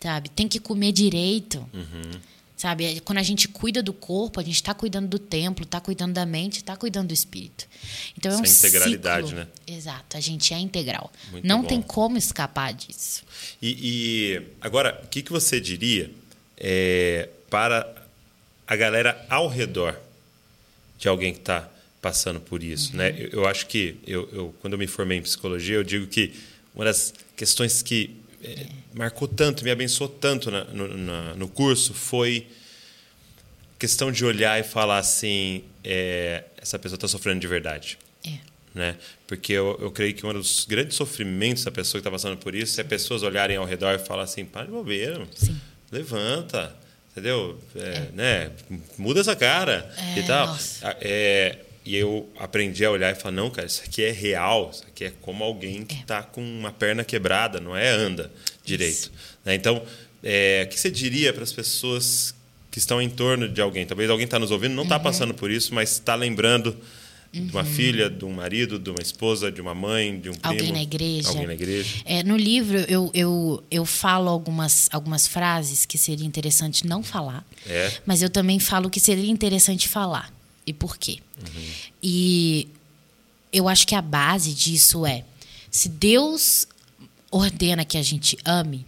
Sabe? Tem que comer direito. Uhum. Sabe? Quando a gente cuida do corpo, a gente está cuidando do templo, está cuidando da mente, está cuidando do espírito. Então é um Essa integralidade, ciclo. né? Exato, a gente é integral. Muito Não bom. tem como escapar disso. E, e agora, o que, que você diria é, para a galera ao redor de alguém que está passando por isso? Né? Eu, eu acho que, eu, eu, quando eu me formei em psicologia, eu digo que uma das questões que é, marcou tanto, me abençoou tanto na- no, no curso foi questão de olhar e falar assim: é, essa pessoa está sofrendo de verdade É. né? Porque eu, eu creio que um dos grandes sofrimentos da pessoa que está passando por isso é pessoas olharem ao redor e falar assim, para de bobeira. Sim. levanta, entendeu? É, Né? Muda essa cara É, e tal. é, e eu aprendi a olhar e falar, não, cara, isso aqui é real, isso aqui é como alguém que É. está com uma perna quebrada, não é anda direito. Né? Então, é, o que você diria para as pessoas que estão em torno de alguém? Talvez alguém está nos ouvindo, não Uhum. está passando por isso, mas está lembrando de uma filha, de um marido, de uma esposa, de uma mãe, de um primo. Alguém na igreja. Alguém na igreja. É, no livro, eu, eu, eu falo algumas, algumas frases que seria interessante não falar, É. mas eu também falo que seria interessante falar. E por quê? E eu acho que a base disso é: se Deus ordena que a gente ame,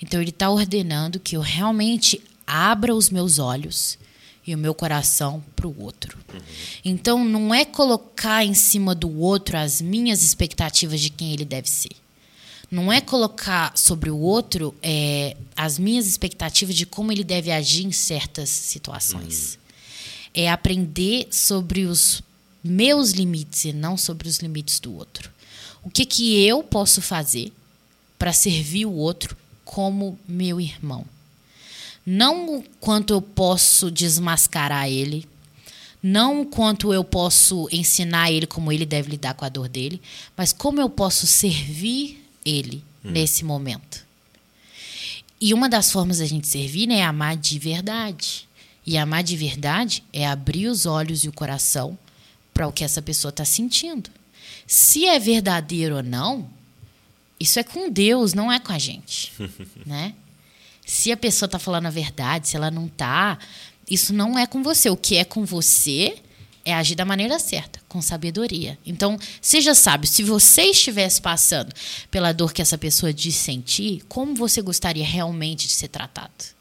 então Ele está ordenando que eu realmente abra os meus olhos e o meu coração para o outro. Então, não é colocar em cima do outro as minhas expectativas de quem ele deve ser. Não é colocar sobre o outro é, as minhas expectativas de como ele deve agir em certas situações. É aprender sobre os meus limites e não sobre os limites do outro. O que, que eu posso fazer para servir o outro como meu irmão? Não o quanto eu posso desmascarar ele, não o quanto eu posso ensinar ele como ele deve lidar com a dor dele, mas como eu posso servir ele nesse momento. E uma das formas da gente servir né, é amar de verdade. E amar de verdade é abrir os olhos e o coração para o que essa pessoa está sentindo. Se é verdadeiro ou não, isso é com Deus, não é com a gente, né? Se a pessoa está falando a verdade, se ela não está, isso não é com você. O que é com você é agir da maneira certa, com sabedoria. Então, seja sábio. Se você estivesse passando pela dor que essa pessoa diz sentir, como você gostaria realmente de ser tratado?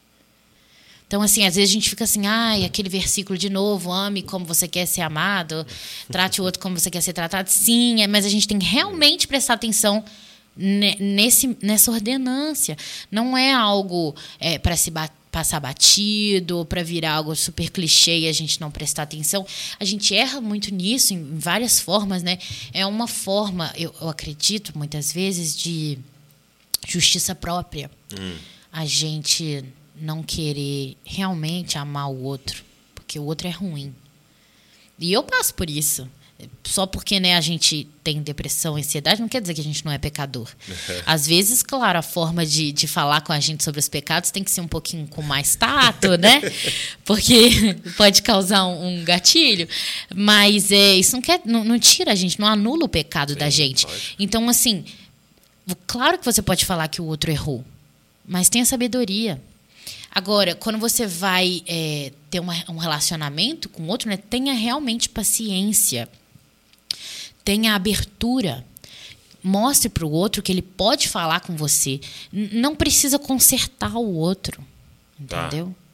Então, assim, às vezes a gente fica assim, ai, aquele versículo de novo, ame como você quer ser amado, trate o outro como você quer ser tratado. Sim, é, mas a gente tem que realmente prestar atenção ne- nesse, nessa ordenância. Não é algo é, para se ba- passar batido, para virar algo super clichê e a gente não prestar atenção. A gente erra muito nisso, em várias formas, né? É uma forma, eu, eu acredito, muitas vezes, de justiça própria. A gente não querer realmente amar o outro, porque o outro é ruim. E eu passo por isso. só porque né, a gente tem depressão, ansiedade, não quer dizer que a gente não é pecador. Às vezes, claro, a forma de, de falar com a gente sobre os pecados tem que ser um pouquinho com mais tato, né? Porque pode causar um, um gatilho. Mas é, isso não, quer, não, não, tira a gente, não anula o pecado Sim, da gente. Pode. Então, assim, claro que você pode falar que o outro errou, mas tenha sabedoria. Agora, quando você vai é, ter uma, um relacionamento com o outro, né, tenha realmente paciência tenha abertura. Mostre para o outro que ele pode falar com você. não precisa consertar o outro. Tá. Entendeu? Tá.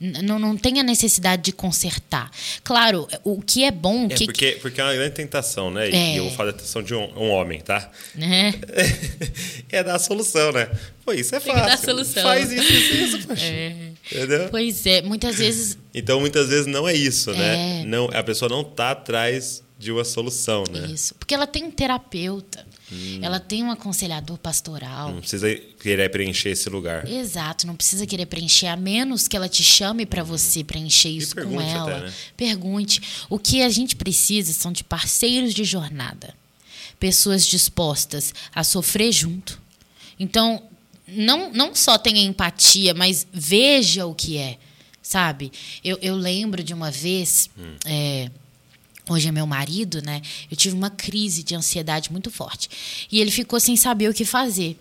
Não, não tem a necessidade de consertar. Claro, o que é bom. É que, porque, porque é uma grande tentação, né? É. E eu vou falar da tentação de um, um homem, tá? É. é dar a solução, né? Pô, isso é tem fácil. Dar a solução. Faz isso, isso, isso, poxa. É. Entendeu? Pois é, muitas vezes. Então, muitas vezes não é isso, né? É. Não, a pessoa não tá atrás de uma solução, né? Isso. Porque ela tem um terapeuta, hum. ela tem um aconselhador pastoral. Não precisa querer preencher esse lugar. Exato, não precisa querer preencher, a menos que ela te chame para você preencher isso com ela. Até, né? Pergunte. O que a gente precisa são de parceiros de jornada. Pessoas dispostas a sofrer junto. Então, não, não só tenha empatia, mas veja o que é, sabe? Eu, eu lembro de uma vez. Hum. É, hoje é meu marido, né? Eu tive uma crise de ansiedade muito forte. E ele ficou sem saber o que fazer.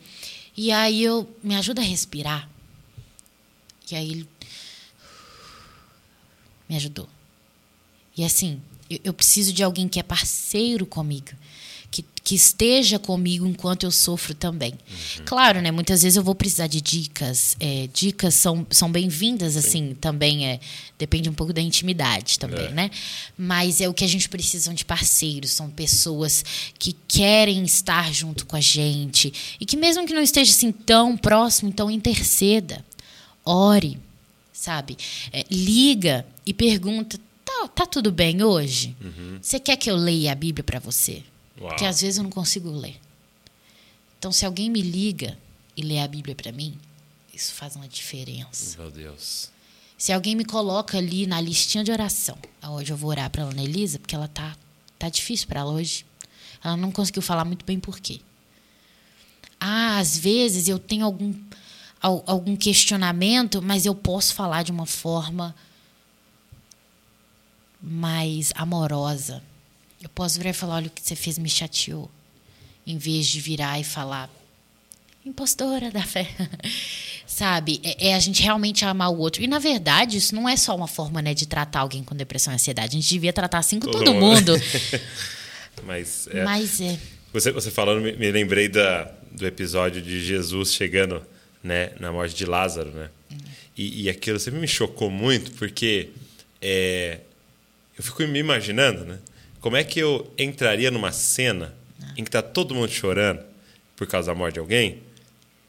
E aí eu me ajuda a respirar. E aí ele me ajudou. E assim, eu, eu preciso de alguém que é parceiro comigo que, esteja comigo enquanto eu sofro também. Uhum. Claro, né? Muitas vezes eu vou precisar de dicas. É, dicas são, são bem-vindas, assim, também é. Depende um pouco da intimidade também, é. né? Mas é o que a gente precisa de parceiros, são pessoas que querem estar junto com a gente. E que mesmo que não esteja assim tão próximo, então interceda. Ore, sabe? É, liga e pergunta. Tá, tá tudo bem hoje? Uhum. Você quer que eu leia a Bíblia para você? Uau. que às vezes eu não consigo ler. Então, se alguém me liga e lê a Bíblia para mim, isso faz uma diferença. Meu Deus. Se alguém me coloca ali na listinha de oração, hoje eu vou orar para a Ana Elisa, porque ela tá tá difícil para ela hoje. Ela não conseguiu falar muito bem por quê. Ah, às vezes eu tenho algum algum questionamento, mas eu posso falar de uma forma mais amorosa. Eu posso virar e falar: olha, o que você fez me chateou. Em vez de virar e falar: impostora da fé. Sabe? É, é, a gente realmente amar o outro. E, na verdade, isso não é só uma forma né, de tratar alguém com depressão e ansiedade. A gente devia tratar assim com todo, todo mundo. Mas é. Mas é. Você, você falando, me, me lembrei da, do episódio de Jesus chegando né, na morte de Lázaro, né? Hum. E, e aquilo sempre me chocou muito, porque é, eu fico me imaginando, né? Como é que eu entraria numa cena em que tá todo mundo chorando por causa da morte de alguém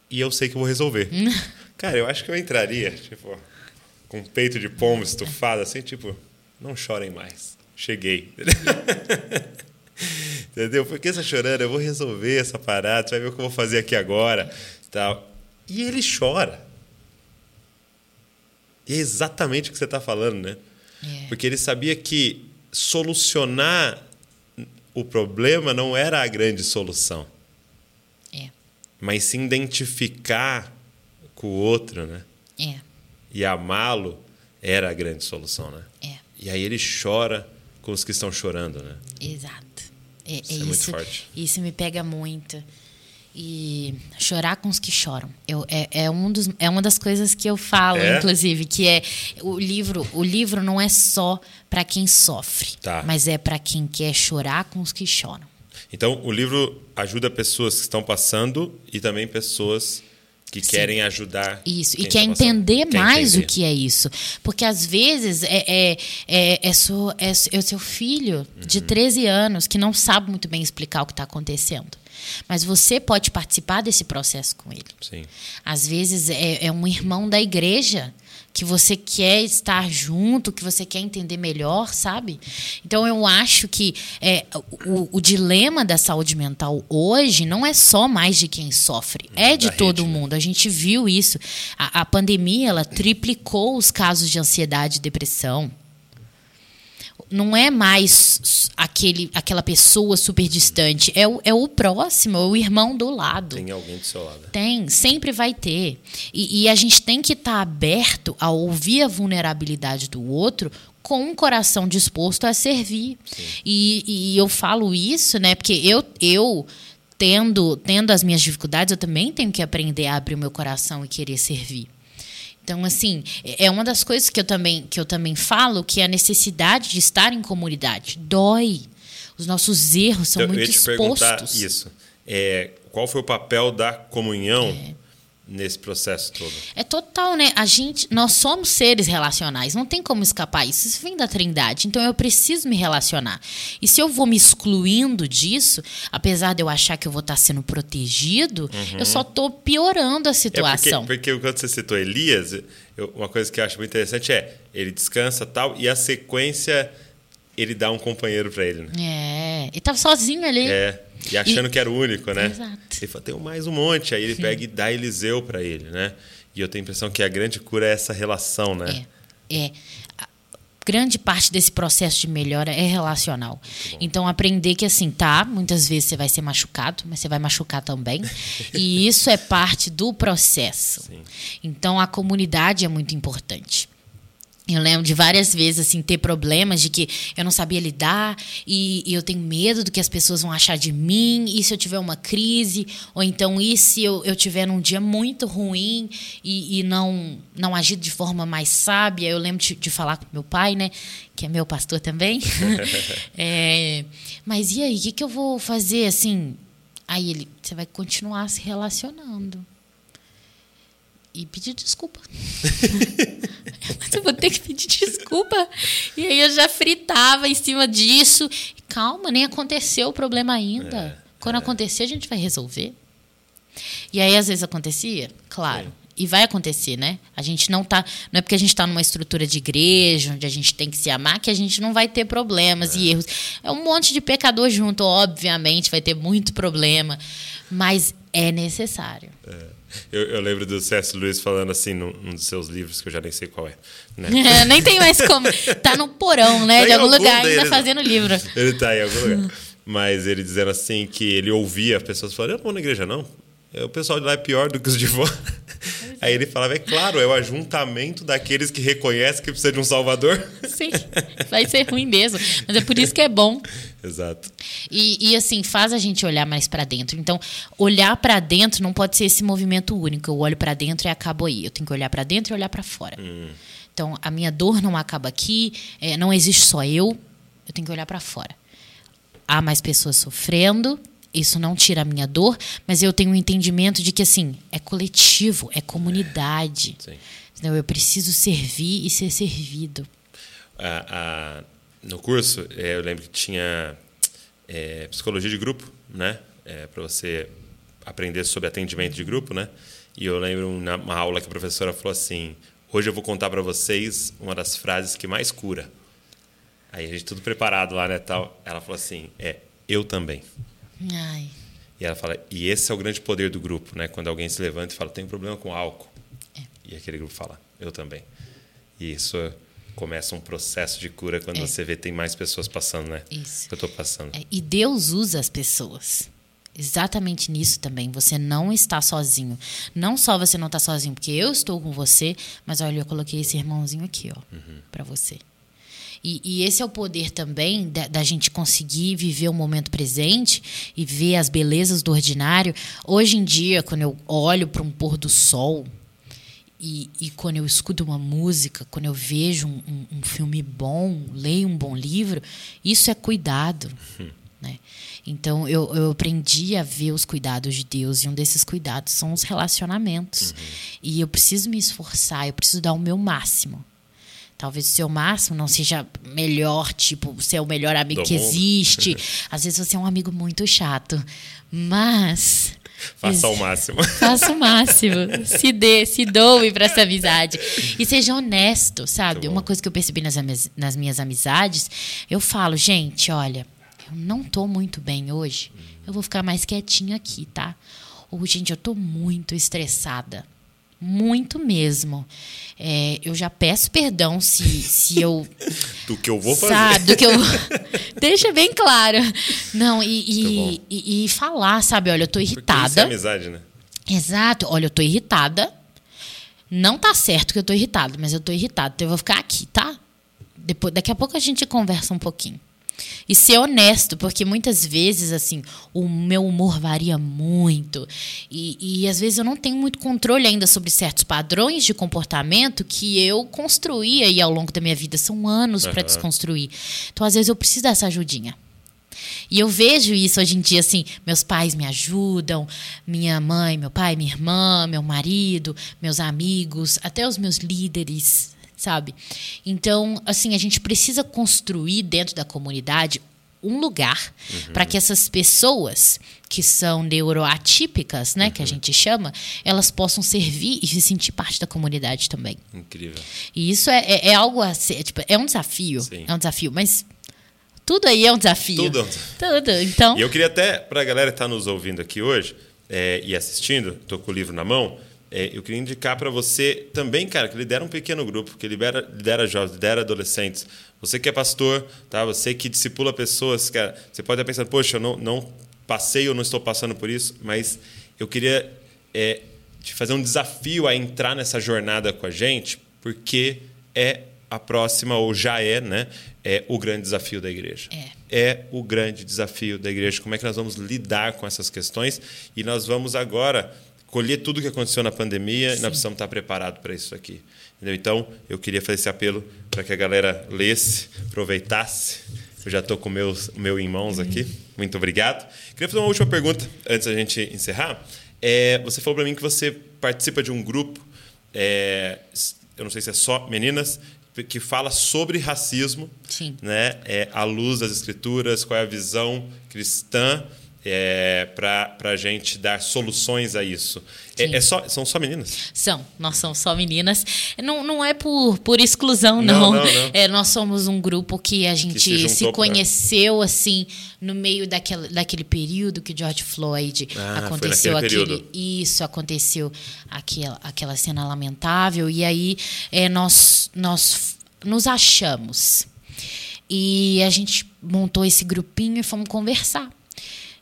e eu sei que eu vou resolver? Cara, eu acho que eu entraria, tipo, com um peito de pombo estufado, assim, tipo, não chorem mais. Cheguei. Entendeu? Por que você tá chorando? Eu vou resolver essa parada, você vai ver o que eu vou fazer aqui agora. Tal. E ele chora. E é exatamente o que você está falando, né? É. Porque ele sabia que solucionar o problema não era a grande solução. É. Mas se identificar com o outro, né? É. E amá-lo era a grande solução, né? É. E aí ele chora com os que estão chorando, né? Exato. É, isso é, é muito forte. Isso me pega muito e chorar com os que choram. Eu, é, é, um dos, é uma das coisas que eu falo, é? inclusive, que é o livro. O livro não é só para quem sofre, tá. mas é para quem quer chorar com os que choram. Então, o livro ajuda pessoas que estão passando e também pessoas que Sim. querem ajudar. Isso, e quer tá entender quer mais entender. o que é isso. Porque às vezes é, é, é, é, seu, é, é o seu filho uhum. de 13 anos que não sabe muito bem explicar o que está acontecendo. Mas você pode participar desse processo com ele. Sim. Às vezes é, é um irmão da igreja que você quer estar junto, que você quer entender melhor, sabe? Então eu acho que é, o, o, dilema da saúde mental hoje não é só mais de quem sofre, é de todo rede, né? mundo. Né? A gente viu isso. A, a pandemia ela triplicou os casos de ansiedade e depressão. Não é mais aquele, aquela pessoa super distante. É o, é o próximo, é o irmão do lado. Tem alguém do seu lado. Tem, sempre vai ter. E, e a gente tem que estar tá aberto a ouvir a vulnerabilidade do outro com um coração disposto a servir. E, e, eu falo isso, né? Porque eu, eu tendo, tendo as minhas dificuldades, eu também tenho que aprender a abrir o meu coração e querer servir. Então, assim, é uma das coisas que eu também, que eu também falo, que é a necessidade de estar em comunidade. Dói. Os nossos erros são então, muito eu ia te expostos. Perguntar isso. É, qual foi o papel da comunhão é nesse processo todo. É total, né? A gente, nós somos seres relacionais, não tem como escapar isso. Isso vem da Trindade, então eu preciso me relacionar. E se eu vou me excluindo disso, apesar de eu achar que eu vou estar sendo protegido, uhum. eu só estou piorando a situação. É porque, porque quando você citou Elias, eu, uma coisa que eu acho muito interessante é ele descansa tal e a sequência ele dá um companheiro para ele. Né? É, ele estava sozinho ali. É. E achando e... que era o único, né? Exato. Ele fala, tem mais um monte. Aí ele Sim. pega e dá Eliseu para ele, né? E eu tenho a impressão que a grande cura é essa relação, né? É. é. grande parte desse processo de melhora é relacional. Então, aprender que, assim, tá, muitas vezes você vai ser machucado, mas você vai machucar também. e isso é parte do processo. Sim. Então, a comunidade é muito importante. Eu lembro de várias vezes assim ter problemas de que eu não sabia lidar e, e, eu tenho medo do que as pessoas vão achar de mim. E se eu tiver uma crise ou então e se eu, eu tiver num dia muito ruim e, e não não agir de forma mais sábia. Eu lembro de, de falar com meu pai, né, que é meu pastor também. é, mas e aí, o que, que eu vou fazer assim? Aí ele, você vai continuar se relacionando e pedir desculpa. Mas eu vou ter que pedir desculpa. E aí eu já fritava em cima disso. Calma, nem aconteceu o problema ainda. É, Quando é. acontecer, a gente vai resolver. E aí, às vezes, acontecia? Claro. Sim. E vai acontecer, né? A gente não tá. Não é porque a gente está numa estrutura de igreja, onde a gente tem que se amar, que a gente não vai ter problemas é. e erros. É um monte de pecador junto, obviamente, vai ter muito problema. Mas é necessário. É. Eu, eu, lembro do C.S. Lewis falando assim num, num, dos seus livros, que eu já nem sei qual é. Né? é nem tem mais como. Tá no porão, né? Tá de algum, algum lugar deles, ainda fazendo livro. Ele tá em algum lugar. Mas ele dizendo assim que ele ouvia pessoas falando, eu não vou na igreja, não. O pessoal de lá é pior do que os de fora. Aí ele falava, é claro, é o ajuntamento daqueles que reconhecem que precisa de um salvador. Sim, vai ser ruim mesmo. Mas é por isso que é bom. Exato. E, e assim, faz a gente olhar mais para dentro. Então, olhar para dentro não pode ser esse movimento único. Eu olho para dentro e acabo aí. Eu tenho que olhar para dentro e olhar para fora. Hum. Então, a minha dor não acaba aqui, é, não existe só eu. Eu tenho que olhar para fora. Há mais pessoas sofrendo, isso não tira a minha dor, mas eu tenho um entendimento de que assim é coletivo, é comunidade. É, então, eu preciso servir e ser servido. No curso, é, eu lembro que tinha é, psicologia de grupo, né? É, Para você aprender sobre atendimento de grupo, né? E eu lembro uma aula que a professora falou assim: hoje eu vou contar para vocês uma das frases que mais cura. Aí a gente tudo preparado lá, né? Tal. Ela falou assim: é eu também. Ai. E ela fala, e esse é o grande poder do grupo, né? Quando alguém se levanta e fala, tem problema com álcool. É. E aquele grupo fala, eu também. E isso começa um processo de cura quando é. você vê tem mais pessoas passando, né? Isso. Que eu estou passando. É. E Deus usa as pessoas. Exatamente nisso também. Você não está sozinho. Não só você não está sozinho, porque eu estou com você, mas olha, eu coloquei esse irmãozinho aqui, ó, uhum. para você. E, e, esse é o poder também da, da, gente conseguir viver o momento presente e ver as belezas do ordinário. Hoje em dia, quando eu olho para um pôr do sol e, e, quando eu escuto uma música, quando eu vejo um, um, um filme bom, leio um bom livro, isso é cuidado. Hum. Né? Então eu, eu aprendi a ver os cuidados de Deus e um desses cuidados são os relacionamentos. Uhum. E eu preciso me esforçar, eu preciso dar o meu máximo Talvez o seu máximo não seja melhor, tipo, ser o melhor amigo Do que mundo. existe. Às vezes você é um amigo muito chato. Mas. Faça o máximo. Faça o máximo. se dê, se doe para essa amizade. E seja honesto, sabe? Uma coisa que eu percebi nas, nas minhas amizades, eu falo, gente, olha, eu não tô muito bem hoje. Eu vou ficar mais quietinha aqui, tá? Ou, gente, eu tô muito estressada Muito mesmo. É, eu já peço perdão se, se eu. do que eu vou fazer. Sabe, do que eu. Deixa bem claro. Não, e, e, e, e, falar, sabe? Olha, eu tô irritada. Porque isso é amizade, né? Exato. Olha, eu tô irritada. Não tá certo que eu tô irritada, mas eu tô irritada. Então eu vou ficar aqui, tá? Depois, daqui a pouco a gente conversa um pouquinho. E ser honesto, porque muitas vezes, assim, o meu humor varia muito. E, e às vezes eu não tenho muito controle ainda sobre certos padrões de comportamento que eu construí aí ao longo da minha vida. São anos uhum. para desconstruir. Então, às vezes, eu preciso dessa ajudinha. E eu vejo isso hoje em dia, assim, meus pais me ajudam, minha mãe, meu pai, minha irmã, meu marido, meus amigos, até os meus líderes sabe? Então, assim, a gente precisa construir dentro da comunidade um lugar uhum. para que essas pessoas que são neuroatípicas, né, uhum. que a uhum. gente chama, elas possam servir e se sentir parte da comunidade também. Incrível. E isso é, é, é algo a ser, tipo, é um desafio, Sim. é um desafio, mas tudo aí é um desafio. Tudo. Tudo. Então. E eu queria até para a galera que está nos ouvindo aqui hoje é, e assistindo, estou com o livro na mão é, eu queria indicar para você também, cara, que lidera um pequeno grupo, que lidera, lidera jovens, lidera adolescentes. Você que é pastor, tá? Você que discipula pessoas, cara, você pode estar pensando, poxa, eu não, não passei ou não estou passando por isso, mas eu queria é, te fazer um desafio a entrar nessa jornada com a gente, porque é a próxima, ou já é, né? É o grande desafio da igreja. É. é o grande desafio da igreja. Como é que nós vamos lidar com essas questões? E nós vamos agora colher tudo o que aconteceu na pandemia Sim. e nós precisamos estar preparados para isso aqui. Entendeu? Então, eu queria fazer esse apelo para que a galera lesse, aproveitasse. Eu já estou com meus, meu em mãos aqui. Muito obrigado. Queria fazer uma última pergunta antes da gente encerrar. É, você falou para mim que você participa de um grupo, é, eu não sei se é só meninas, que fala sobre racismo, Sim. né? É, à luz das escrituras, qual é a visão cristã é, para a gente dar soluções a isso. É, é, só, são só meninas? São, nós somos só meninas. Não, não é por, por exclusão, não. não, não, não. É, nós somos um grupo que a gente que se, se, conheceu pra... assim no meio daquele, daquele período que George Floyd ah, aconteceu aquele. Período. Isso, aconteceu aquela, aquela cena lamentável. E aí é, nós, nós nos achamos. E a gente montou esse grupinho e fomos conversar.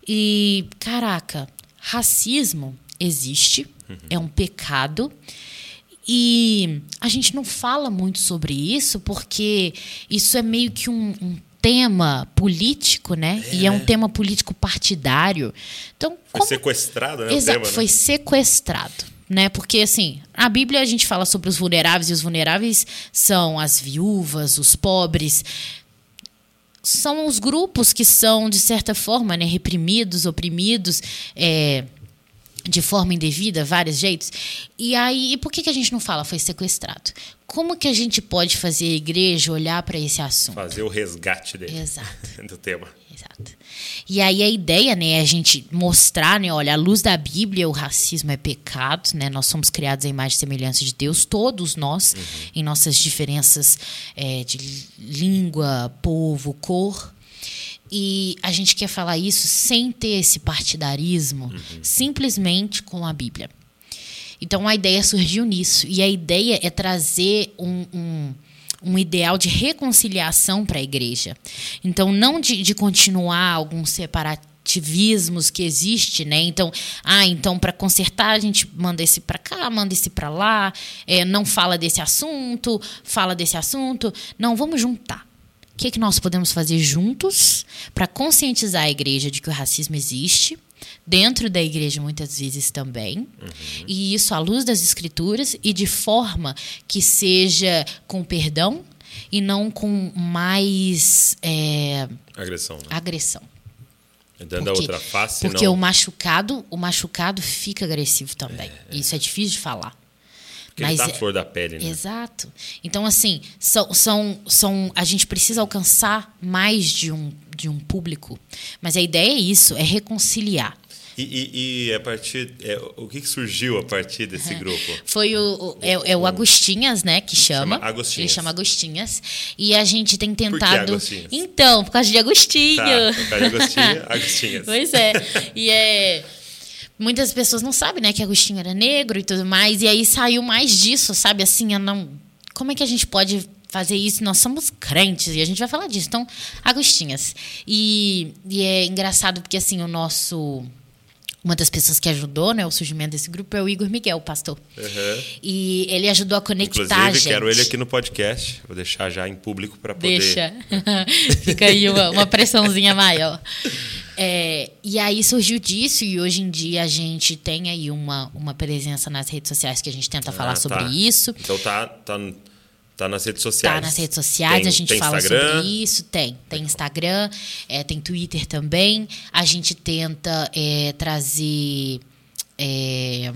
E, caraca, racismo existe, uhum. é um pecado. E a gente não fala muito sobre isso porque isso é meio que um, um tema político, né? É, e é um tema político partidário. Então, foi como... sequestrado, né? Exato, tema, né? foi sequestrado. Né? Porque assim, a Bíblia a gente fala sobre os vulneráveis e os vulneráveis são as viúvas, os pobres, são os grupos que são, de certa forma, né, reprimidos, oprimidos, é, de forma indevida, vários jeitos. E aí, por que, que a gente não fala foi sequestrado? Como que a gente pode fazer a igreja olhar para esse assunto? Fazer o resgate dele. Exato. do tema. Exato. E aí a ideia, né, é a gente mostrar, né, olha, à luz da Bíblia, o racismo é pecado, né? Nós somos criados à imagem e semelhança de Deus, todos nós, uhum. em nossas diferenças é, de língua, povo, cor. E a gente quer falar isso sem ter esse partidarismo, uhum. simplesmente com a Bíblia. Então a ideia surgiu nisso. E a ideia é trazer um, um um ideal de reconciliação para a igreja. Então, não de, de continuar alguns separativismos que existe, né? Então, ah, então para consertar a gente manda esse para cá, manda esse para lá, é, não fala desse assunto, fala desse assunto. Não, vamos juntar. O que, é que nós podemos fazer juntos para conscientizar a igreja de que o racismo existe? Dentro da igreja muitas vezes também, uhum. e isso à luz das escrituras e de forma que seja com perdão e não com mais é, agressão. Né? Agressão. Dando porque, a outra face, porque não... o machucado, o machucado fica agressivo também. É, é. Isso é difícil de falar. Porque Mas, ele tá flor da pele, né? Exato. Então, assim, são, são, são, a gente precisa alcançar mais de um, de um público. Mas a ideia é isso, é reconciliar. E, e, e, a partir. É, o que, surgiu a partir desse grupo? Foi o, o, é, é, o Agostinhas, né? Que chama. chama Agostinhas. Ele chama Agostinhas. E a gente tem tentado. Por que Agostinhas? Então, por causa de Agostinho. Tá, por causa de Agostinho, Agostinhas. pois é. E é muitas pessoas não sabem, né, que Agostinho era negro e tudo mais. E aí saiu mais disso, sabe? Assim, eu não. Como é que a gente pode fazer isso? Nós somos crentes e a gente vai falar disso. Então, Agostinhas. E, e é engraçado porque, assim, o nosso uma das pessoas que ajudou né, o surgimento desse grupo é o Igor Miguel, o pastor. Uhum. E ele ajudou a conectar Inclusive, a gente. quero ele aqui no podcast. Vou deixar já em público para poder... Deixa. Fica aí uma, uma pressãozinha maior. É, e aí surgiu disso e hoje em dia a gente tem aí uma, uma presença nas redes sociais que a gente tenta Ah, falar tá. sobre isso. Então tá, tá, tá nas redes sociais. Tá nas redes sociais, Tem- a gente fala Instagram? sobre isso. Tem. Tem Instagram, é, tem Twitter também. A gente tenta é, trazer é,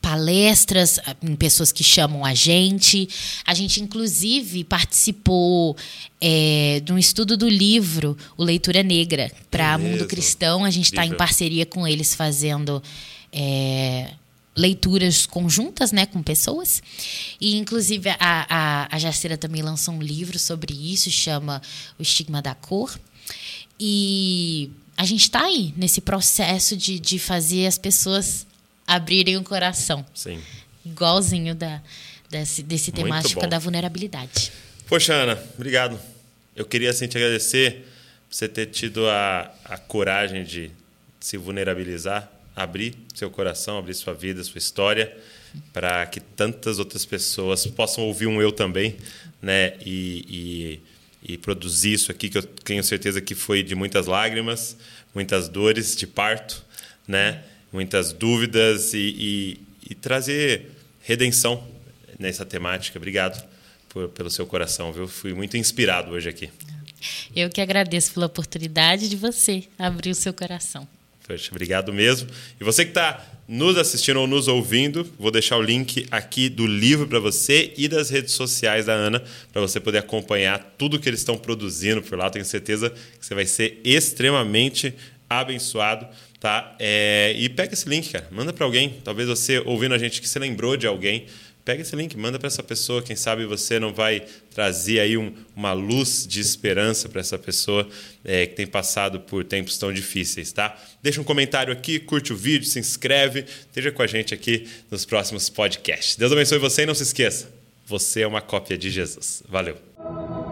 palestras ah, em pessoas que chamam a gente. A gente, inclusive, participou é, de um estudo do livro O Leitura Negra para É Mundo? Cristão. A gente está em parceria com eles fazendo. Leituras conjuntas, né, com pessoas. E, inclusive, a, a, a Jacira também lançou um livro sobre isso, chama O Estigma da Cor. E a gente está aí, nesse processo de, de fazer as pessoas abrirem o coração. Sim. Igualzinho da, desse, desse temática da vulnerabilidade. Poxa, Ana, obrigado. Eu queria assim, te agradecer por você ter tido a, a coragem de se vulnerabilizar, abrir seu coração, abrir sua vida, sua história, para que tantas outras pessoas possam ouvir um eu também, né? E, e, e produzir isso aqui, que eu tenho certeza que foi de muitas lágrimas, muitas dores de parto, né? Muitas dúvidas e, e, trazer redenção nessa temática. Obrigado por- pelo seu coração, viu? Fui muito inspirado hoje aqui. Eu que agradeço pela oportunidade de você abrir o seu coração. Poxa, obrigado mesmo. E você que está nos assistindo ou nos ouvindo, vou deixar o link aqui do livro para você e das redes sociais da Ana, para você poder acompanhar tudo que eles estão produzindo por lá. Tenho certeza que você vai ser extremamente abençoado, tá? É, e pega esse link, cara, manda para alguém. Talvez você ouvindo a gente que você lembrou de alguém, pega esse link, manda para essa pessoa. Quem sabe você não vai trazer aí um- uma luz de esperança para essa pessoa é, que tem passado por tempos tão difíceis, tá? Deixa um comentário aqui, curte o vídeo, se inscreve, esteja com a gente aqui nos próximos podcasts. Deus abençoe você e não se esqueça, você é uma cópia de Jesus. Valeu.